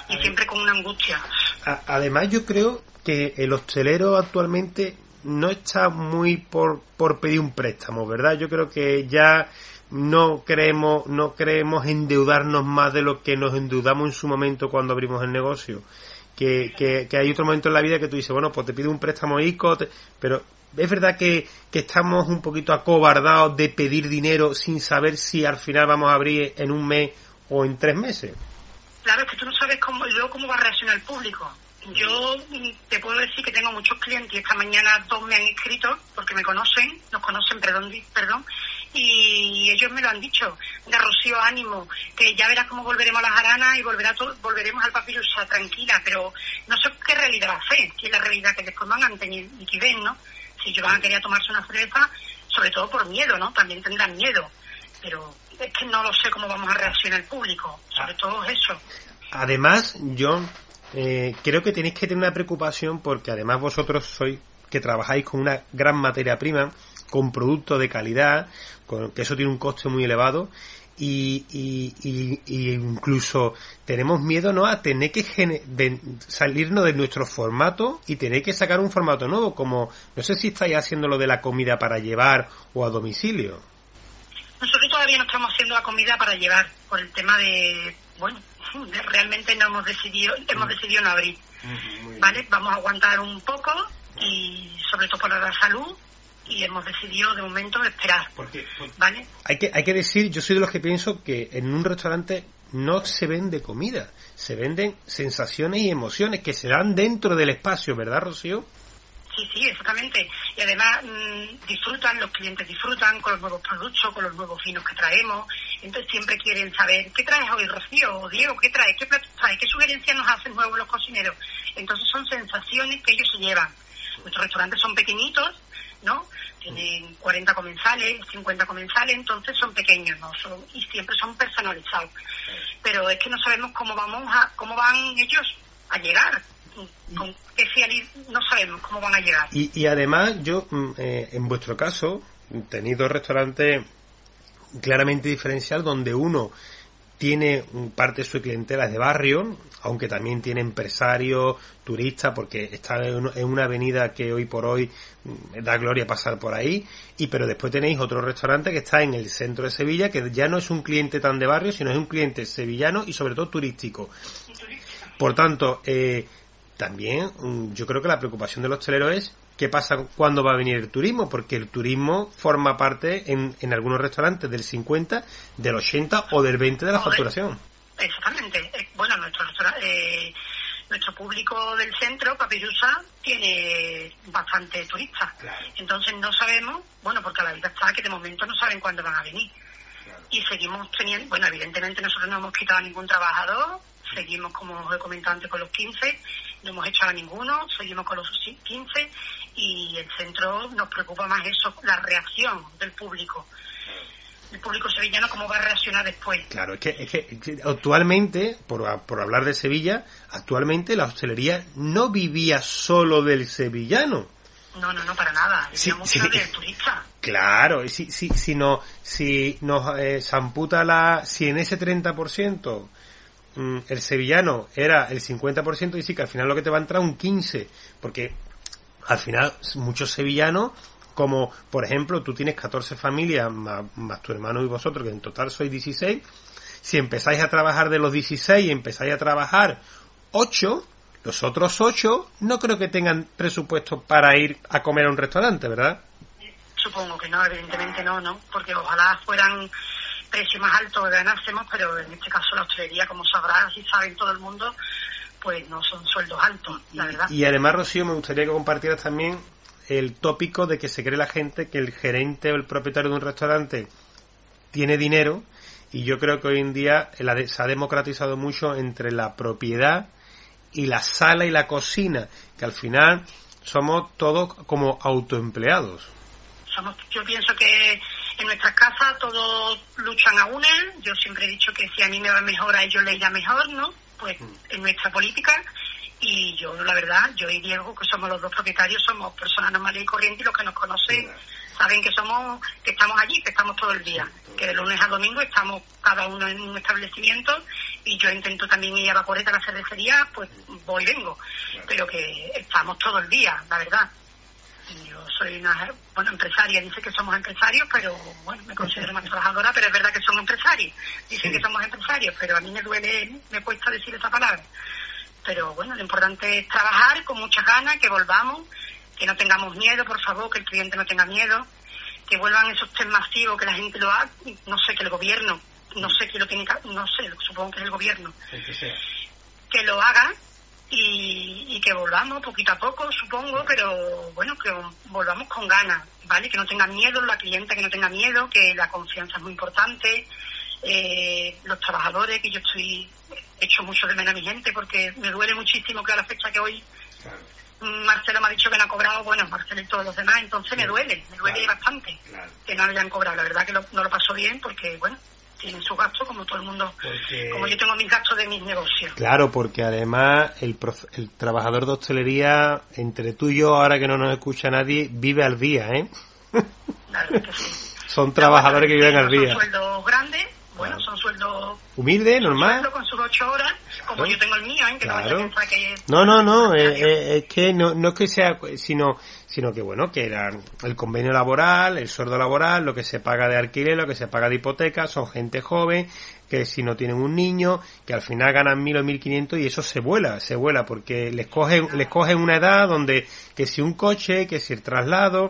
Y siempre con una angustia. A- además, yo creo que el hostelero actualmente no está muy por, por pedir un préstamo, ¿verdad? Yo creo que ya no creemos, no creemos endeudarnos más de lo que nos endeudamos en su momento cuando abrimos el negocio. Que, que, que hay otro momento en la vida que tú dices, bueno, pues te pido un préstamo ICO, te- pero es verdad que, que estamos un poquito acobardados de pedir dinero sin saber si al final vamos a abrir en un mes o en tres meses. Claro, es que tú no sabes cómo, luego cómo va a reaccionar el público. Yo mm, te puedo decir que tengo muchos clientes y esta mañana dos me han escrito porque me conocen, nos conocen, perdón, perdón, y ellos me lo han dicho. Mira, Rocío, ánimo, que ya verás cómo volveremos a las aranas y volverá to- volveremos al papirusa, tranquila, pero no sé qué realidad va a ser, si es la realidad que después van a tener y que ¿no? Si ellos van a querer tomarse una cerveza, sobre todo por miedo, ¿no? También tendrán miedo, pero es que no lo sé cómo vamos a reaccionar el público, sobre todo eso. Además, John, eh, creo que tenéis que tener una preocupación porque además vosotros sois que trabajáis con una gran materia prima, con productos de calidad, con, que eso tiene un coste muy elevado y, y, y- y incluso tenemos miedo no a tener que salirnos de nuestro formato y tener que sacar un formato nuevo como no sé si estáis haciendo lo de la comida para llevar o a domicilio. Nosotros todavía no estamos haciendo la comida para llevar por el tema de, bueno, [LAUGHS] de- realmente no hemos decidido, hemos decidido no abrir, ¿vale? Vamos a aguantar un poco y sobre todo por la salud y hemos decidido de momento esperar, ¿vale? hay que, hay que decir, yo soy de los que pienso que en un restaurante no se vende comida, se venden sensaciones y emociones que se dan dentro del espacio, ¿verdad, Rocío? Sí, sí, exactamente. Y además mm, disfrutan, los clientes disfrutan con los nuevos productos, con los nuevos vinos que traemos. Entonces siempre quieren saber, ¿qué traes hoy, Rocío? O Diego, ¿qué traes? ¿Qué platos traes? ¿Qué sugerencias nos hacen nuevos los cocineros? Entonces son sensaciones que ellos se llevan. Nuestros restaurantes son pequeñitos, ¿no? Tienen 40 comensales, 50 comensales, entonces son pequeños, ¿no? Son, y siempre son personalizados. Pero es que no sabemos cómo vamos a, cómo van ellos a llegar. Con qué no sabemos cómo van a llegar. Y, además, yo, mm, eh, en vuestro caso, tenéis dos restaurantes claramente diferencial donde uno tiene parte de su clientela es de barrio, aunque también tiene empresarios, turistas, porque está en en una avenida que hoy por hoy mm, da gloria pasar por ahí, y pero después tenéis otro restaurante que está en el centro de Sevilla, que ya no es un cliente tan de barrio, sino es un cliente sevillano y sobre todo turístico. Por tanto, eh, también mm, yo creo que la preocupación del hostelero es qué pasa cuando va a venir el turismo, porque el turismo forma parte en, en algunos restaurantes del 50, del 80 o del 20 de la facturación. Exactamente. Eh, Bueno, nuestro eh, nuestro público del centro, Papirusa, tiene bastante turistas. Entonces no sabemos, bueno, porque a la vida está que de momento no saben cuándo van a venir. Y seguimos teniendo, bueno, evidentemente nosotros no hemos quitado a ningún trabajador, seguimos, como os he comentado antes, con los 15, no hemos echado a ninguno, seguimos con los 15 y el centro nos preocupa más eso, la reacción del público. El público sevillano, cómo va a reaccionar después. Claro, es que, es que, actualmente, por, por hablar de Sevilla, actualmente la hostelería no vivía solo del sevillano, No, no, no, para nada. Sí, sí. del turista. Claro, y si, si, si, no, si nos eh, amputa la... Si en ese 30% mm, el sevillano era el 50% y sí que al final lo que te va a entrar un 15%, porque al final muchos sevillanos, como por ejemplo tú tienes 14 familias más, tu hermano y vosotros, que en total sois 16, si empezáis a trabajar de los 16 y empezáis a trabajar 8, los otros 8 no creo que tengan presupuesto para ir a comer a un restaurante, ¿verdad? Supongo que no, evidentemente no, ¿no? Porque ojalá fueran precios más altos que ganásemos, pero en este caso la hostelería, como sabrás y saben todo el mundo, pues no son sueldos altos, la verdad. Y además, Rocío, me gustaría que compartieras también el tópico de que se cree la gente que el gerente o el propietario de un restaurante tiene dinero y yo creo que hoy en día se ha democratizado mucho entre la propiedad y la sala y la cocina, que al final somos todos como autoempleados. Somos, yo pienso que en nuestras casas todos luchan a una. Yo siempre he dicho que si a mí me va mejor, a ellos les irá mejor, ¿no? Pues en nuestra política. Y yo, la verdad, yo y Diego, que somos los dos propietarios, somos personas normales y corrientes y los que nos conocen saben que somos, que estamos allí, que estamos todo el día. Que de lunes a domingo estamos cada uno en un establecimiento y yo intento también ir a la poreta, a la cervecería, pues voy y vengo. Pero que estamos todo el día, la verdad. Yo soy una bueno, empresaria, dice que somos empresarios, pero bueno, me considero más trabajadora, pero es verdad que somos empresarios. Dicen que somos empresarios, pero a mí me duele, me cuesta decir esa palabra. Pero bueno, lo importante es trabajar con muchas ganas, que volvamos, que no tengamos miedo, por favor, que el cliente no tenga miedo, que vuelvan esos test masivos, que la gente lo haga, no sé, que el gobierno, no sé quién lo tiene que, no sé, supongo que es el gobierno, que lo haga y, y que volvamos poquito a poco, supongo, pero bueno, que volvamos con ganas, ¿vale? Que no tengan miedo, la clienta que no tenga miedo, que la confianza es muy importante, eh, los trabajadores, que yo estoy hecho mucho de menos a mi gente porque me duele muchísimo que a la fecha que hoy Marcelo me ha dicho que no ha cobrado, bueno, Marcelo y todos los demás, entonces me duele, me duele bastante que no lo hayan cobrado. La verdad que lo- no lo pasó bien porque, bueno, tienen sus gastos como todo el mundo, Porque- como yo tengo mis gastos de mis negocios. Claro, porque además el, prof- el trabajador de hostelería, entre tú y yo, ahora que no nos escucha nadie, vive al día, ¿eh? La verdad que sí. [LAUGHS] Son trabajadores que viven al Son día. sueldos grandes, bueno, son sueldos Humilde, normal. sueldo con sus ocho horas, como Claro. yo tengo el mío, ¿eh? que no Claro. que... No, no, no, eh, eh, es que no, no es que sea, sino, sino que bueno, que era el convenio laboral, el sueldo laboral, lo que se paga de alquiler, lo que se paga de hipoteca, son gente joven, que si no tienen un niño, que al final ganan mil o mil quinientos y eso se vuela, se vuela, porque les cogen, les cogen una edad donde, que si un coche, que si el traslado,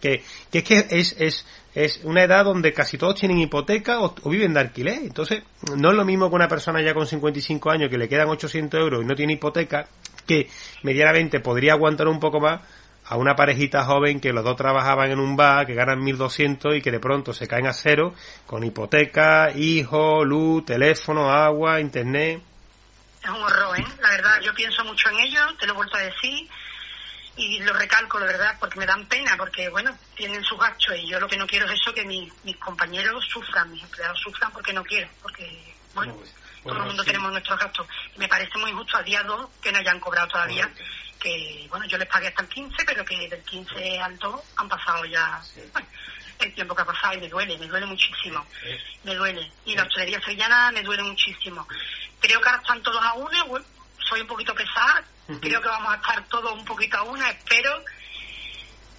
que, que es que es, es, es una edad donde casi todos tienen hipoteca o, viven de alquiler. Entonces, no es lo mismo que una persona ya con 55 años que le quedan 800 euros y no tiene hipoteca, que medianamente podría aguantar un poco más a una parejita joven que los dos trabajaban en un bar, que ganan 1200 y que de pronto se caen a cero con hipoteca, hijo, luz, teléfono, agua, internet. Es un horror, ¿eh? La verdad, yo pienso mucho en ello, te lo he vuelto a decir, y lo recalco, la verdad, porque me dan pena, porque, bueno, tienen sus gastos, y yo lo que no quiero es eso, que mi- mis compañeros sufran, mis empleados sufran porque no quiero, porque, bueno, todo el mundo tenemos nuestros gastos. Y me parece muy injusto a día 2 que no hayan cobrado todavía, que, bueno, yo les pagué hasta el 15, pero que del 15 al 2 han pasado ya, bueno, el tiempo que ha pasado y me duele, me duele muchísimo, me duele. Y la hostelería sevillana me duele muchísimo. Creo que ahora están todos a bueno, soy un poquito pesada, creo que vamos a estar todos un poquito a una, espero.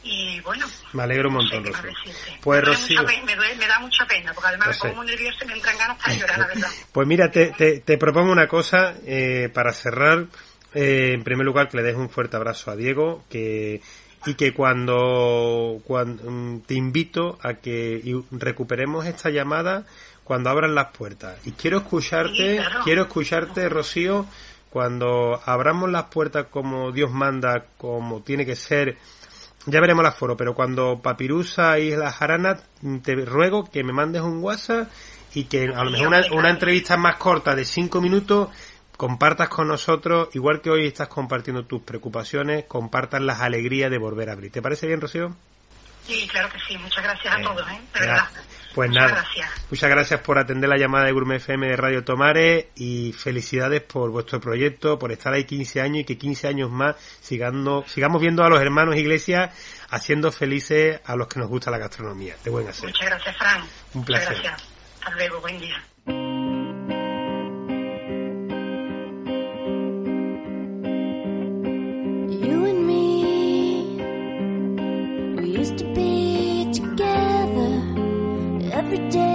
Y bueno, Me alegro un no sé montón, Rocío. Pues, me, Rocío. me, duele- me da mucha pena, porque además Lo me pongo sé. muy nerviosa y me entran ganas para llorar, la verdad. Pues mira, te, te, te propongo una cosa eh, para cerrar. Eh, en primer lugar, que le des un fuerte abrazo a Diego que, y que cuando, cuando te invito a que recuperemos esta llamada cuando abran las puertas. Y quiero escucharte, Sí, claro. quiero escucharte, Rocío, cuando abramos las puertas como Dios manda, como tiene que ser. Ya veremos el aforo, pero cuando Papirusa y la Jarana, te ruego que me mandes un WhatsApp y que a lo mejor una, una entrevista más corta de cinco minutos compartas con nosotros, igual que hoy estás compartiendo tus preocupaciones, compartas las alegrías de volver a abrir. ¿Te parece bien, Rocío? Sí, claro que sí. Muchas gracias a todos, ¿eh? De verdad. Pues Muchas nada, gracias. muchas gracias por atender la llamada de Gourmet FM de Radio Tomare y felicidades por vuestro proyecto, por estar ahí 15 años y que 15 años más sigando, sigamos viendo a los hermanos Iglesias haciendo felices a los que nos gusta la gastronomía. De buen hacer. Muchas gracias, Fran. Un placer. Muchas gracias. Hasta luego. Buen día. Every day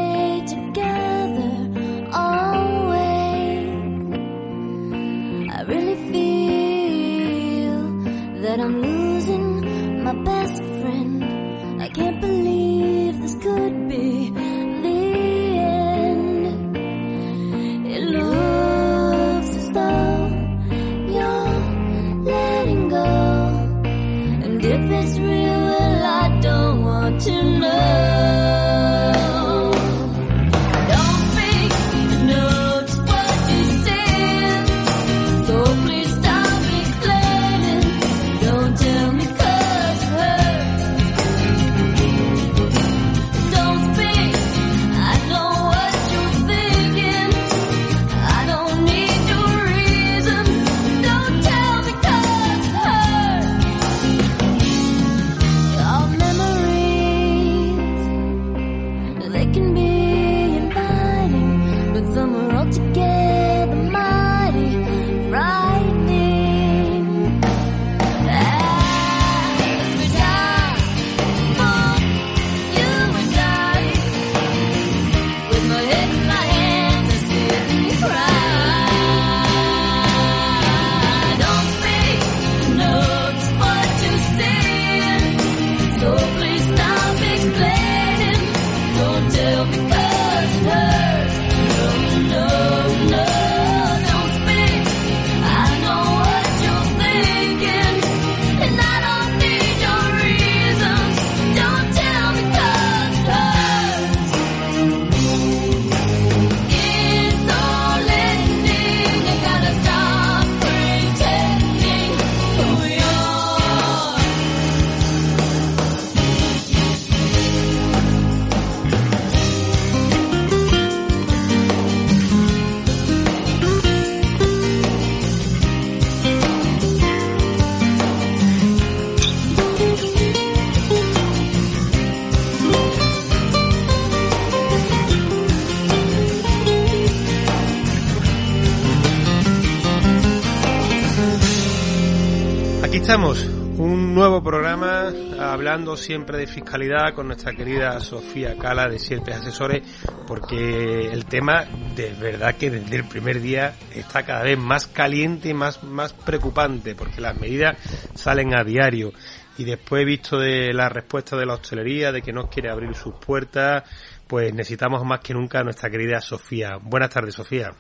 siempre de fiscalidad con nuestra querida Sofía Cala de Siete Asesores, porque el tema de verdad que desde el primer día está cada vez más caliente y más, más preocupante, porque las medidas salen a diario. Y después visto de la respuesta de la hostelería, de que no quiere abrir sus puertas, pues necesitamos más que nunca a nuestra querida Sofía. Buenas tardes, Sofía.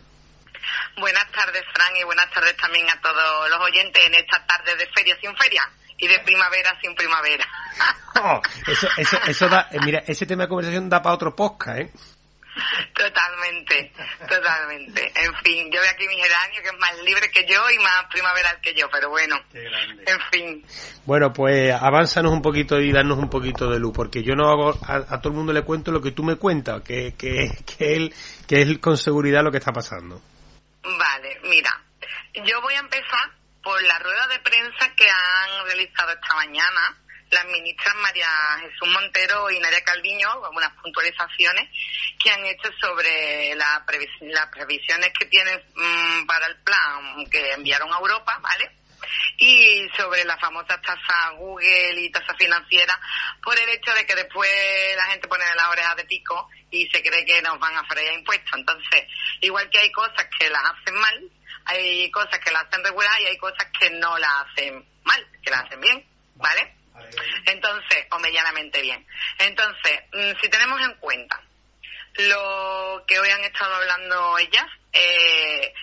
Buenas tardes, Fran, y buenas tardes también a todos los oyentes en esta tarde de feria sin feria y de primavera sin primavera. [LAUGHS] Oh, eso, eso, eso da, eh, mira, ese tema de conversación da para otro podcast, ¿eh? totalmente, totalmente. En fin, yo veo aquí mi geranio que es más libre que yo y más primaveral que yo, pero bueno, en fin. Bueno, pues avánzanos un poquito y darnos un poquito de luz, porque yo no hago, a, a todo el mundo le cuento lo que tú me cuentas, que, que, que, él, que es con seguridad lo que está pasando. Vale, mira, yo voy a empezar por la rueda de prensa que han realizado esta mañana las ministras María Jesús Montero y Nadia Calviño, unas puntualizaciones que han hecho sobre la previs- las previsiones que tienen mm, para el plan que enviaron a Europa, ¿vale? y sobre la famosa tasa Google y tasa financiera por el hecho de que después la gente pone las orejas de pico y se cree que nos van a freír impuestos. Entonces, igual que hay cosas que las hacen mal, hay cosas que las hacen regular y hay cosas que no las hacen mal, que las hacen bien, ¿vale? Entonces, o medianamente bien. Entonces, mm, si tenemos en cuenta lo que hoy han estado hablando ellas, eh,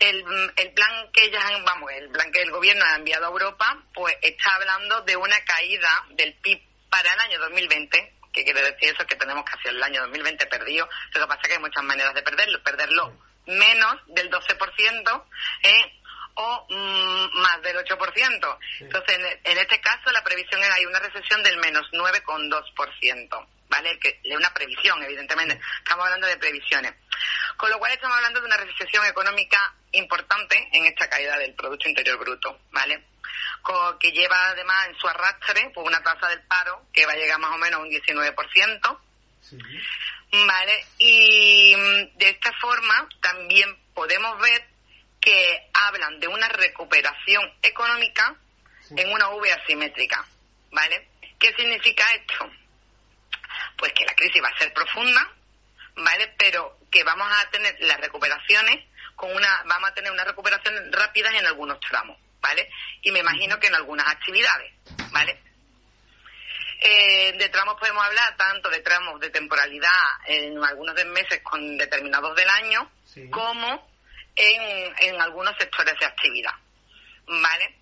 el, el plan que ellas han, vamos, el plan que el gobierno ha enviado a Europa, pues está hablando de una caída del PIB para el año 2020, que quiere decir eso, que tenemos casi el año 2020 perdido. Lo que pasa es que hay muchas maneras de perderlo, perderlo menos del 12%, ¿eh? o mm, más del 8%. Entonces, en, en este caso, la previsión es hay una recesión del menos 9,2%. ¿Vale? Que es una previsión, evidentemente. Estamos hablando de previsiones. Con lo cual estamos hablando de una recesión económica importante en esta caída del Producto Interior Bruto, ¿vale? Que lleva además en su arrastre pues, una tasa del paro que va a llegar más o menos a un 19%, ¿vale? Y mm, de esta forma también podemos ver que hablan de una recuperación económica en una V asimétrica, ¿vale? ¿Qué significa esto? Pues que la crisis va a ser profunda, ¿vale? Pero que vamos a tener las recuperaciones con una, vamos a tener una recuperación rápidas en algunos tramos, ¿vale? Y me imagino que en algunas actividades, ¿vale? Eh, de tramos podemos hablar tanto de tramos de temporalidad en algunos de meses con determinados del año, como en, en algunos sectores de actividad, ¿vale?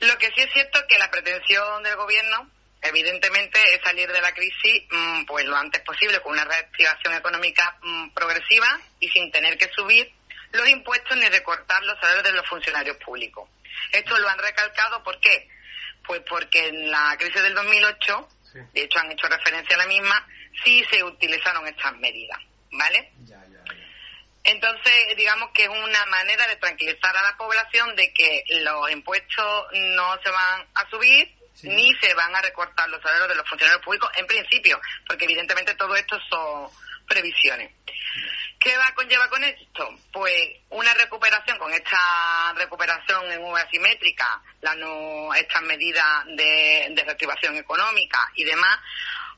Lo que sí es cierto es que la pretensión del gobierno, evidentemente, es salir de la crisis mm, pues lo antes posible con una reactivación económica mm, progresiva y sin tener que subir los impuestos ni recortar los salarios de los funcionarios públicos. Esto lo han recalcado, ¿por qué? Pues porque en la crisis del 2008, de hecho han hecho referencia a la misma, sí se utilizaron estas medidas, ¿vale? Entonces, digamos que es una manera de tranquilizar a la población de que los impuestos no se van a subir ni se van a recortar los salarios de los funcionarios públicos en principio, porque evidentemente todo esto son previsiones. ¿Qué va a conlleva con esto? Pues una recuperación, con esta recuperación en V asimétrica, la no, estas medidas de, de reactivación económica y demás,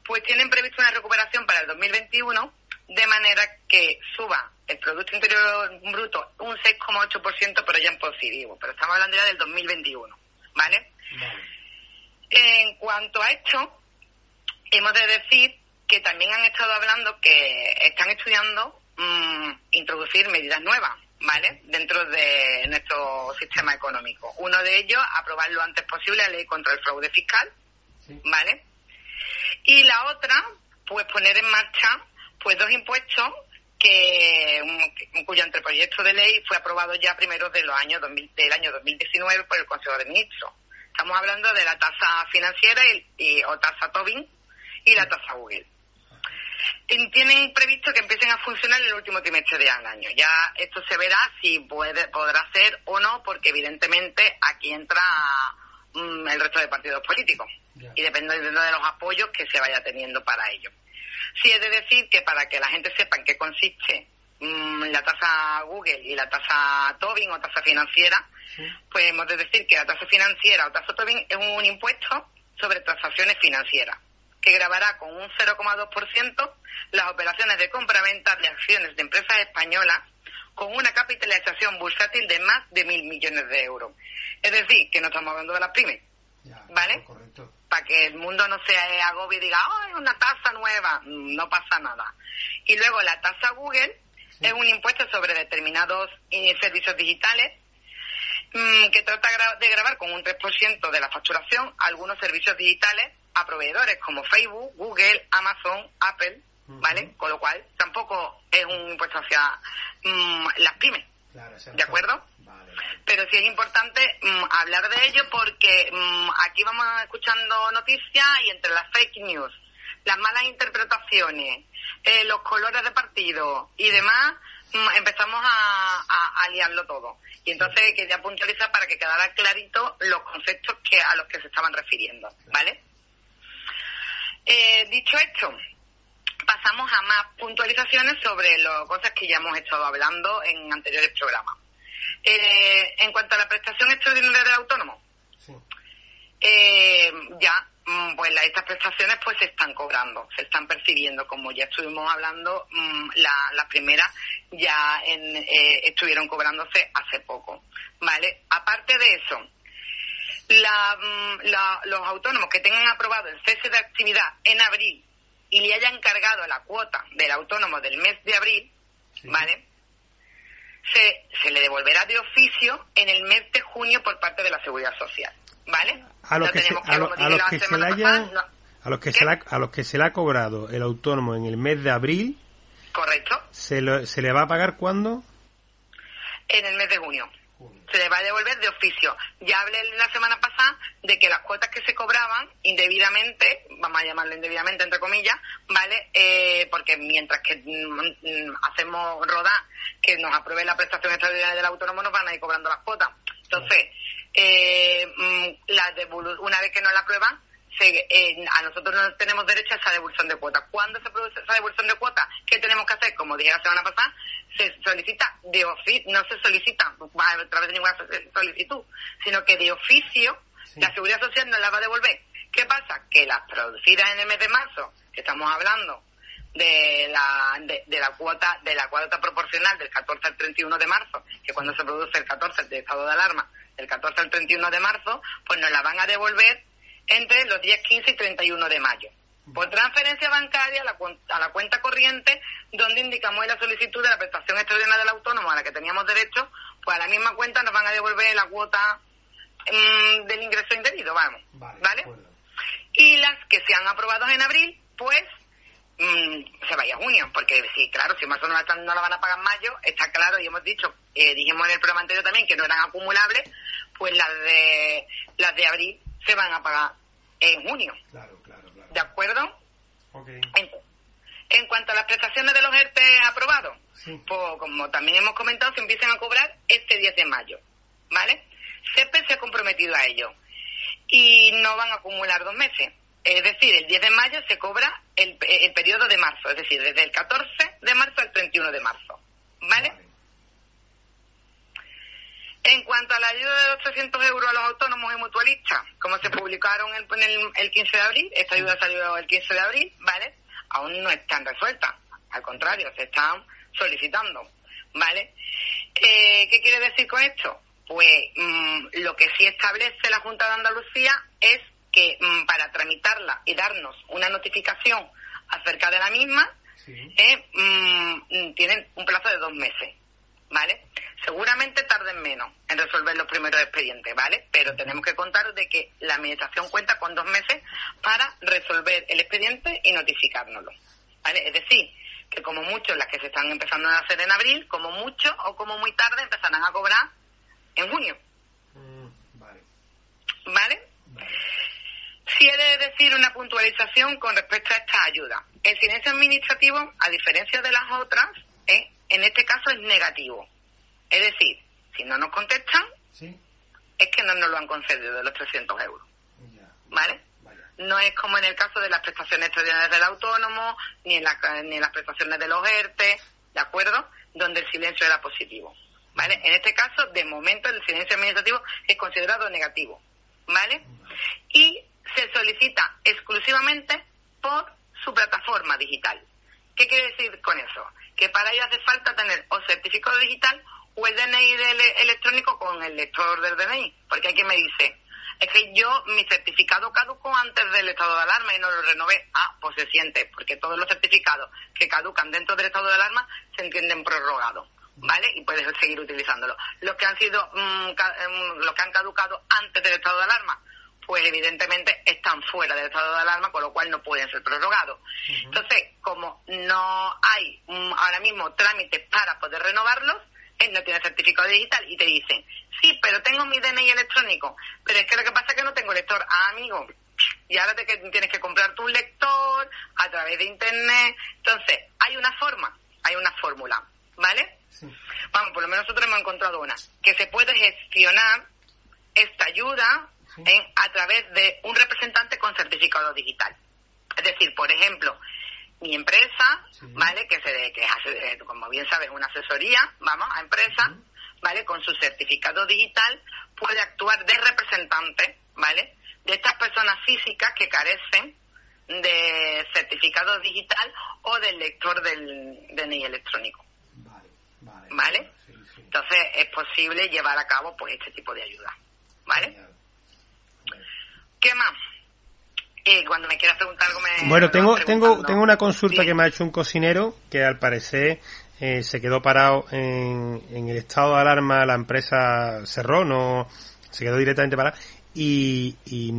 pues tienen previsto una recuperación para el 2021 de manera que suba el Producto Interior Bruto un 6,8%, pero ya en positivo. Pero estamos hablando ya del 2021, ¿vale? En cuanto a esto, hemos de decir que también han estado hablando que están estudiando mm, introducir medidas nuevas, ¿vale? Dentro de nuestro sistema económico. Uno de ellos, aprobar lo antes posible la ley contra el fraude fiscal, ¿vale? Y la otra, pues poner en marcha pues dos impuestos que cuyo anteproyecto de ley fue aprobado ya primero de los años 2000 del año 2019 por el Consejo de Ministros. Estamos hablando de la tasa financiera y, y- o tasa Tobin y la tasa Google. Tienen previsto que empiecen a funcionar en el último trimestre del año. Ya esto se verá si puede, podrá ser o no, porque evidentemente aquí entra mm, el resto de partidos políticos y dependiendo de los apoyos que se vaya teniendo para ello. Sí he de decir que para que la gente sepa en qué consiste mm, la tasa Google y la tasa Tobin o tasa financiera, pues hemos de decir que la tasa financiera o tasa Tobin es un impuesto sobre transacciones financieras que grabará con un 0,2% las operaciones de compra-venta de acciones de empresas españolas con una capitalización bursátil de más de mil millones de euros. Es decir, que no estamos hablando de las pymes, ¿vale? Para que el mundo no se agobie y diga, ¡ay, una tasa nueva! No pasa nada. Y luego la tasa Google es un impuesto sobre determinados eh, servicios digitales mm, que trata de grabar con un 3% de la facturación algunos servicios digitales a proveedores como Facebook, Google, Amazon, Apple, ¿vale? Con lo cual tampoco es un impuesto hacia mm, las pymes, ¿de acuerdo? Pero sí es importante mm, hablar de ello porque mm, aquí vamos escuchando noticias y entre las fake news, las malas interpretaciones, eh, los colores de partido y demás, mm, empezamos a, a- a liarlo todo. Y entonces quería puntualizar para que quedara clarito los conceptos que a los que se estaban refiriendo, ¿vale? Eh, dicho esto, pasamos a más puntualizaciones sobre las cosas que ya hemos estado hablando en anteriores programas. Eh, en cuanto a la prestación extraordinaria del autónomo, eh, ya, mm, pues la- estas prestaciones pues se están cobrando, se están percibiendo, como ya estuvimos hablando, mm, la- las primeras ya en, eh, estuvieron cobrándose hace poco, ¿vale? Aparte de eso, la- mm, la- los autónomos que tengan aprobado el cese de actividad en abril y le hayan cargado la cuota del autónomo del mes de abril, ¿vale? Se, se le devolverá de oficio en el mes de junio por parte de la Seguridad Social, ¿vale? A los que se, la que se le semana hayan, pasada, no. a los que se le ha- a los que se le ha cobrado el autónomo en el mes de abril, Correcto. se, lo- se le va a pagar cuándo? En el mes de junio. Se le va a devolver de oficio. Ya hablé la semana pasada de que las cuotas que se cobraban indebidamente, vamos a llamarlo indebidamente entre comillas, ¿vale? Eh, porque mientras que mm, mm, hacemos rodar que nos apruebe la prestación extraordinaria del autónomo nos van a ir cobrando las cuotas. Entonces, eh, mm, la una vez que nos la aprueban, se- eh, a nosotros no tenemos derecho a esa devolución de cuotas. ¿Cuándo se produce esa devolución de cuotas? ¿Qué tenemos que hacer? Como dije la semana pasada, se solicita de oficio, no se solicita a través de ninguna so- solicitud, sino que de oficio la Seguridad Social nos la va a devolver. ¿Qué pasa? Que las producidas en el mes de marzo, que estamos hablando de la, de, de la cuota de la cuota proporcional del 14 al 31 de marzo, que cuando se produce el 14 de estado de alarma, del 14 al 31 de marzo, pues nos la van a devolver entre los días 15 y 31 de mayo. Por transferencia bancaria a la, a la cuenta corriente, donde indicamos en la solicitud de la prestación extraordinaria del autónomo a la que teníamos derecho, pues a la misma cuenta nos van a devolver la cuota mm, del ingreso indebido, vamos. ¿Vale? Y las que se han aprobado en abril, pues mm, se vaya a junio, porque sí, claro, si no la, están- no la van a pagar en mayo, está claro, y hemos dicho, eh, dijimos en el programa anterior también que no eran acumulables, pues las de las de abril se van a pagar en junio. Claro, claro, claro. ¿De acuerdo? Ok. En, en cuanto a las prestaciones de los ERTE aprobados, Sí. pues como también hemos comentado, se empiezan a cobrar este 10 de mayo, ¿vale? CEPE se ha comprometido a ello y no van a acumular dos meses. Es decir, el 10 de mayo se cobra el, el periodo de marzo, es decir, desde el 14 de marzo al 31 de marzo, ¿vale? En cuanto a la ayuda de los 300 euros a los autónomos y mutualistas, como se publicaron el, el, el 15 de abril, esta ayuda salió el 15 de abril, ¿vale? Aún no están resueltas, al contrario, se están solicitando, ¿vale? Eh, ¿Qué quiere decir con esto? Pues mm, lo que sí establece la Junta de Andalucía es que mm, para tramitarla y darnos una notificación acerca de la misma, eh, mm, mm, tienen un plazo de dos meses, ¿vale? Seguramente tarden menos en resolver los primeros expedientes, ¿vale? Pero tenemos que contar de que la Administración cuenta con dos meses para resolver el expediente y notificárnoslo, ¿vale? Es decir, que como mucho las que se están empezando a hacer en abril, como mucho o como muy tarde empezarán a cobrar en junio, ¿vale? Sí he de decir una puntualización con respecto a esta ayuda. El silencio administrativo, a diferencia de las otras, ¿eh? En este caso es negativo. Es decir, si no nos contestan, es que no nos lo han concedido de los 300 euros. ¿Vale? No es como en el caso de las prestaciones extraordinarias del autónomo, ni en, la- ni en las prestaciones de los ERTE, ¿de acuerdo? Donde el silencio era positivo. ¿Vale? En este caso, de momento, el silencio administrativo es considerado negativo. ¿Vale? Y se solicita exclusivamente por su plataforma digital. ¿Qué quiere decir con eso? Que para ello hace falta tener o certificado digital o el DNI electrónico con el lector del DNI. Porque hay quien me dice, es que yo mi certificado caducó antes del estado de alarma y no lo renové. Ah, pues se siente, porque todos los certificados que caducan dentro del estado de alarma se entienden prorrogados. ¿Vale? Y puedes seguir utilizándolo. Los que han sido, mm, mm, los que han caducado antes del estado de alarma, pues evidentemente están fuera del estado de alarma, con lo cual no pueden ser prorrogados. Entonces, como no hay mm, ahora mismo trámites para poder renovarlos, él no tiene certificado digital y te dicen, sí, pero tengo mi DNI electrónico, pero es que lo que pasa es que no tengo lector. Ah, amigo, y ahora te que- tienes que comprar tu lector a través de internet. Entonces, hay una forma, hay una fórmula, ¿vale? Vamos, por lo menos nosotros hemos encontrado una, que se puede gestionar esta ayuda en- a través de un representante con certificado digital. Es decir, por ejemplo, mi empresa, ¿vale? Que se que hace, eh, como bien sabes, una asesoría, vamos, a empresa, ¿vale? Con su certificado digital puede actuar de representante, ¿vale? De estas personas físicas que carecen de certificado digital o del lector del DNI electrónico. ¿Vale? Entonces es posible llevar a cabo pues este tipo de ayuda. ¿Vale? ¿Qué más? Eh, cuando me quieras preguntar algo me... Bueno, tengo, tengo, tengo una consulta Sí. que me ha hecho un cocinero que al parecer eh, se quedó parado en, en el estado de alarma, la empresa cerró, no se quedó directamente parada y, y,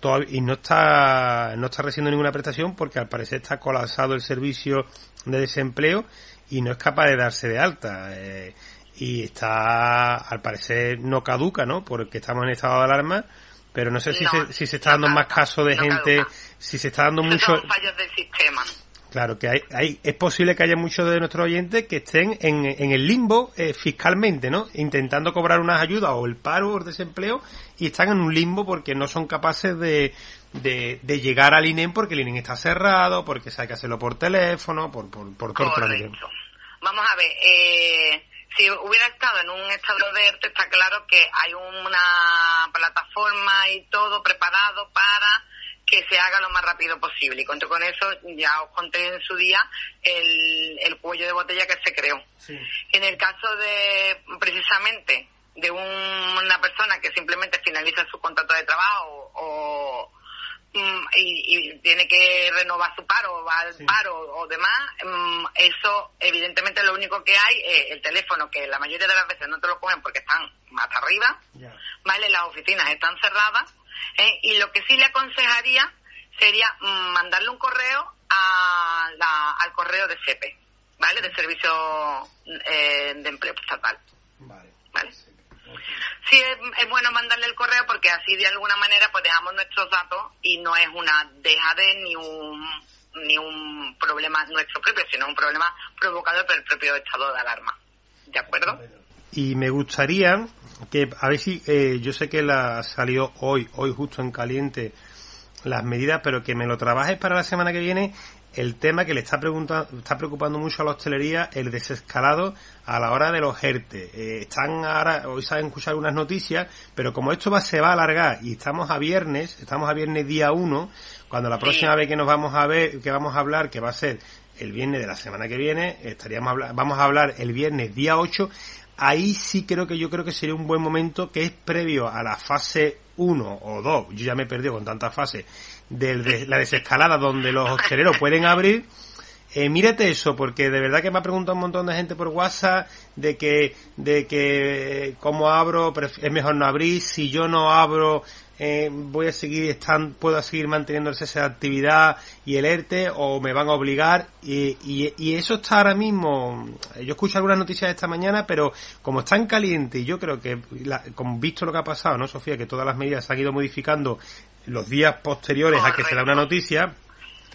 todav- y no está no está recibiendo ninguna prestación porque al parecer está colapsado el servicio de desempleo y no es capaz de darse de alta. eh, y está, al parecer, no caduca, ¿no? Porque estamos en estado de alarma, pero no sé si, No, se, si se está dando más caso de no gente, caduca. si se está dando Esos mucho... son fallos del sistema. Claro, que hay, hay, es posible que haya muchos de nuestros oyentes que estén en, en el limbo eh, fiscalmente, ¿no? Intentando cobrar unas ayudas o el paro o el desempleo y están en un limbo porque no son capaces de, de, de llegar al INEM porque el INEM está cerrado, porque se hay que hacerlo por teléfono, por, por, por todo. Vamos a ver, eh, si hubiera estado en un estado de ERTE, está claro que hay una plataforma y todo preparado para que se haga lo más rápido posible. Y cuento con eso, ya os conté en su día el, el cuello de botella que se creó. En el caso de, precisamente, de un- una persona que simplemente finaliza su contrato de trabajo o, y, y tiene que renovar su paro o va al paro o demás, mm, eso evidentemente lo único que hay es el teléfono, que la mayoría de las veces no te lo cogen porque están más arriba, ¿vale? Las oficinas están cerradas, ¿eh? y lo que sí le aconsejaría sería mm, mandarle un correo a la- al correo de SEPE, ¿vale? De Servicio eh, de Empleo Estatal. ¿Vale? Sí, es, es bueno mandarle el correo porque así de alguna manera pues dejamos nuestros datos y no es una dejade ni un ni un problema nuestro propio, sino un problema provocado por el propio estado de alarma. ¿De acuerdo? Y me gustaría que, a ver si, eh, yo sé que la ha salido hoy, hoy justo en caliente, las medidas, pero que me lo trabajes para la semana que viene el tema que le está, preguntando, está preocupando mucho a la hostelería, el desescalado a la hora de los ERTE. Eh, están ahora, hoy saben escuchar algunas noticias, pero como esto va, se va a alargar y estamos a viernes, estamos a viernes día 1, cuando la próxima vez que nos vamos a ver, que vamos a hablar, que va a ser el viernes de la semana que viene, estaríamos vamos a hablar el viernes día 8, ahí sí creo que yo creo que sería un buen momento que es previo a la fase 1 o 2, yo ya me he perdido con tantas fases, de, de la desescalada donde los hosteleros pueden abrir, eh, mírate eso, porque de verdad que me ha preguntado un montón de gente por WhatsApp de que, de que cómo abro, es mejor no abrir, si yo no abro, eh, voy a seguir están, puedo seguir manteniendo de actividad y el ERTE o me van a obligar y, y, y eso está ahora mismo, yo escucho algunas noticias esta mañana, pero como están calientes y yo creo que, la, visto lo que ha pasado, ¿no, Sofía? Que todas las medidas se han ido modificando los días posteriores a que se da una noticia,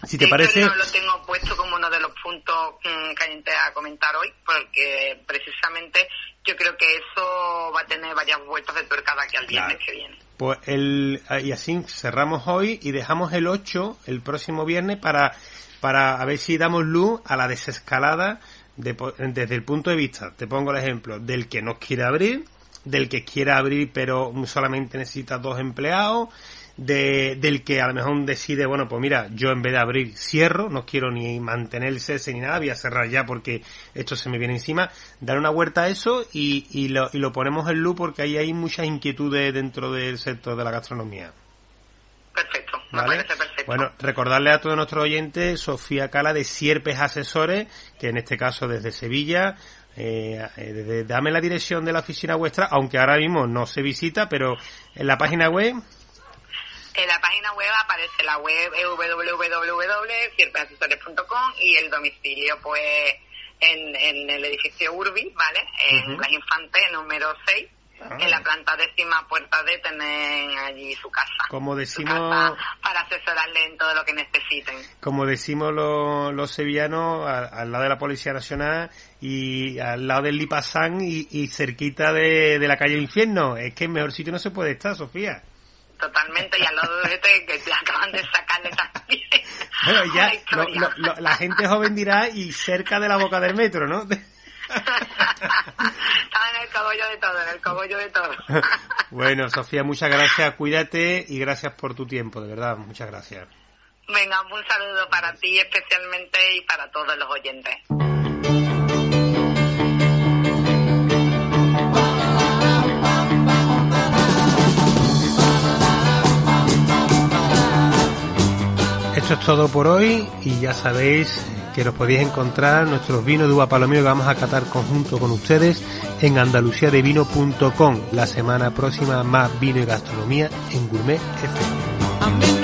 si te parece... Yo no lo tengo puesto como uno de los puntos mm, calientes a comentar hoy, porque precisamente yo creo que eso va a tener varias vueltas de tuerca de aquí al viernes que viene. Pues el, y así cerramos hoy y dejamos el 8 el próximo viernes para, para a ver si damos luz a la desescalada de desde el punto de vista, te pongo el ejemplo, del que no quiere abrir, del que quiere abrir pero solamente necesita dos empleados, de, del que a lo mejor decide, bueno, pues mira, yo en vez de abrir cierro, no quiero ni mantener el cese ni nada, voy a cerrar ya porque esto se me viene encima, dar una vuelta a eso y, y, lo, y lo ponemos en luz porque ahí hay muchas inquietudes dentro del sector de la gastronomía. Perfecto, me ¿Vale? parece perfecto. Bueno, recordarle a todos nuestros oyentes, Sofía Cala de Sierpes Asesores, que en este caso desde Sevilla, eh, eh, desde- dame la dirección de la oficina vuestra, aunque ahora mismo no se visita, pero en la página web, En la página web aparece la web www.ciertasasesores.com y el domicilio pues en, en el edificio Urbi, ¿vale? En Ujú. Las Infantes, número 6. Ah. En la planta décima puerta D tienen allí su casa. como Su decimos, casa para asesorarle en todo lo que necesiten. como decimos los, los sevillanos, al, al lado de la Policía Nacional y al lado del Lipasán y, y cerquita de, de la calle Infierno. Es que en mejor sitio no se puede estar, Sofía. Totalmente, y al lado de este que te acaban de sacarle también. Bueno, ya una historia. lo- lo- lo- la gente joven dirá y cerca de la boca del metro, ¿no? [LAUGHS] Estaba en el cogollo de todo, en el cogollo de todo. [LAUGHS] bueno, Sofía, muchas gracias, cuídate y gracias por tu tiempo, de verdad, muchas gracias. Venga, un saludo para ti especialmente y para todos los oyentes. Esto es todo por hoy y ya sabéis que los podéis encontrar nuestros vinos de uva palomino que vamos a catar conjunto con ustedes en andaluciadevino.com. La semana próxima más vino y gastronomía en Gourmet FM.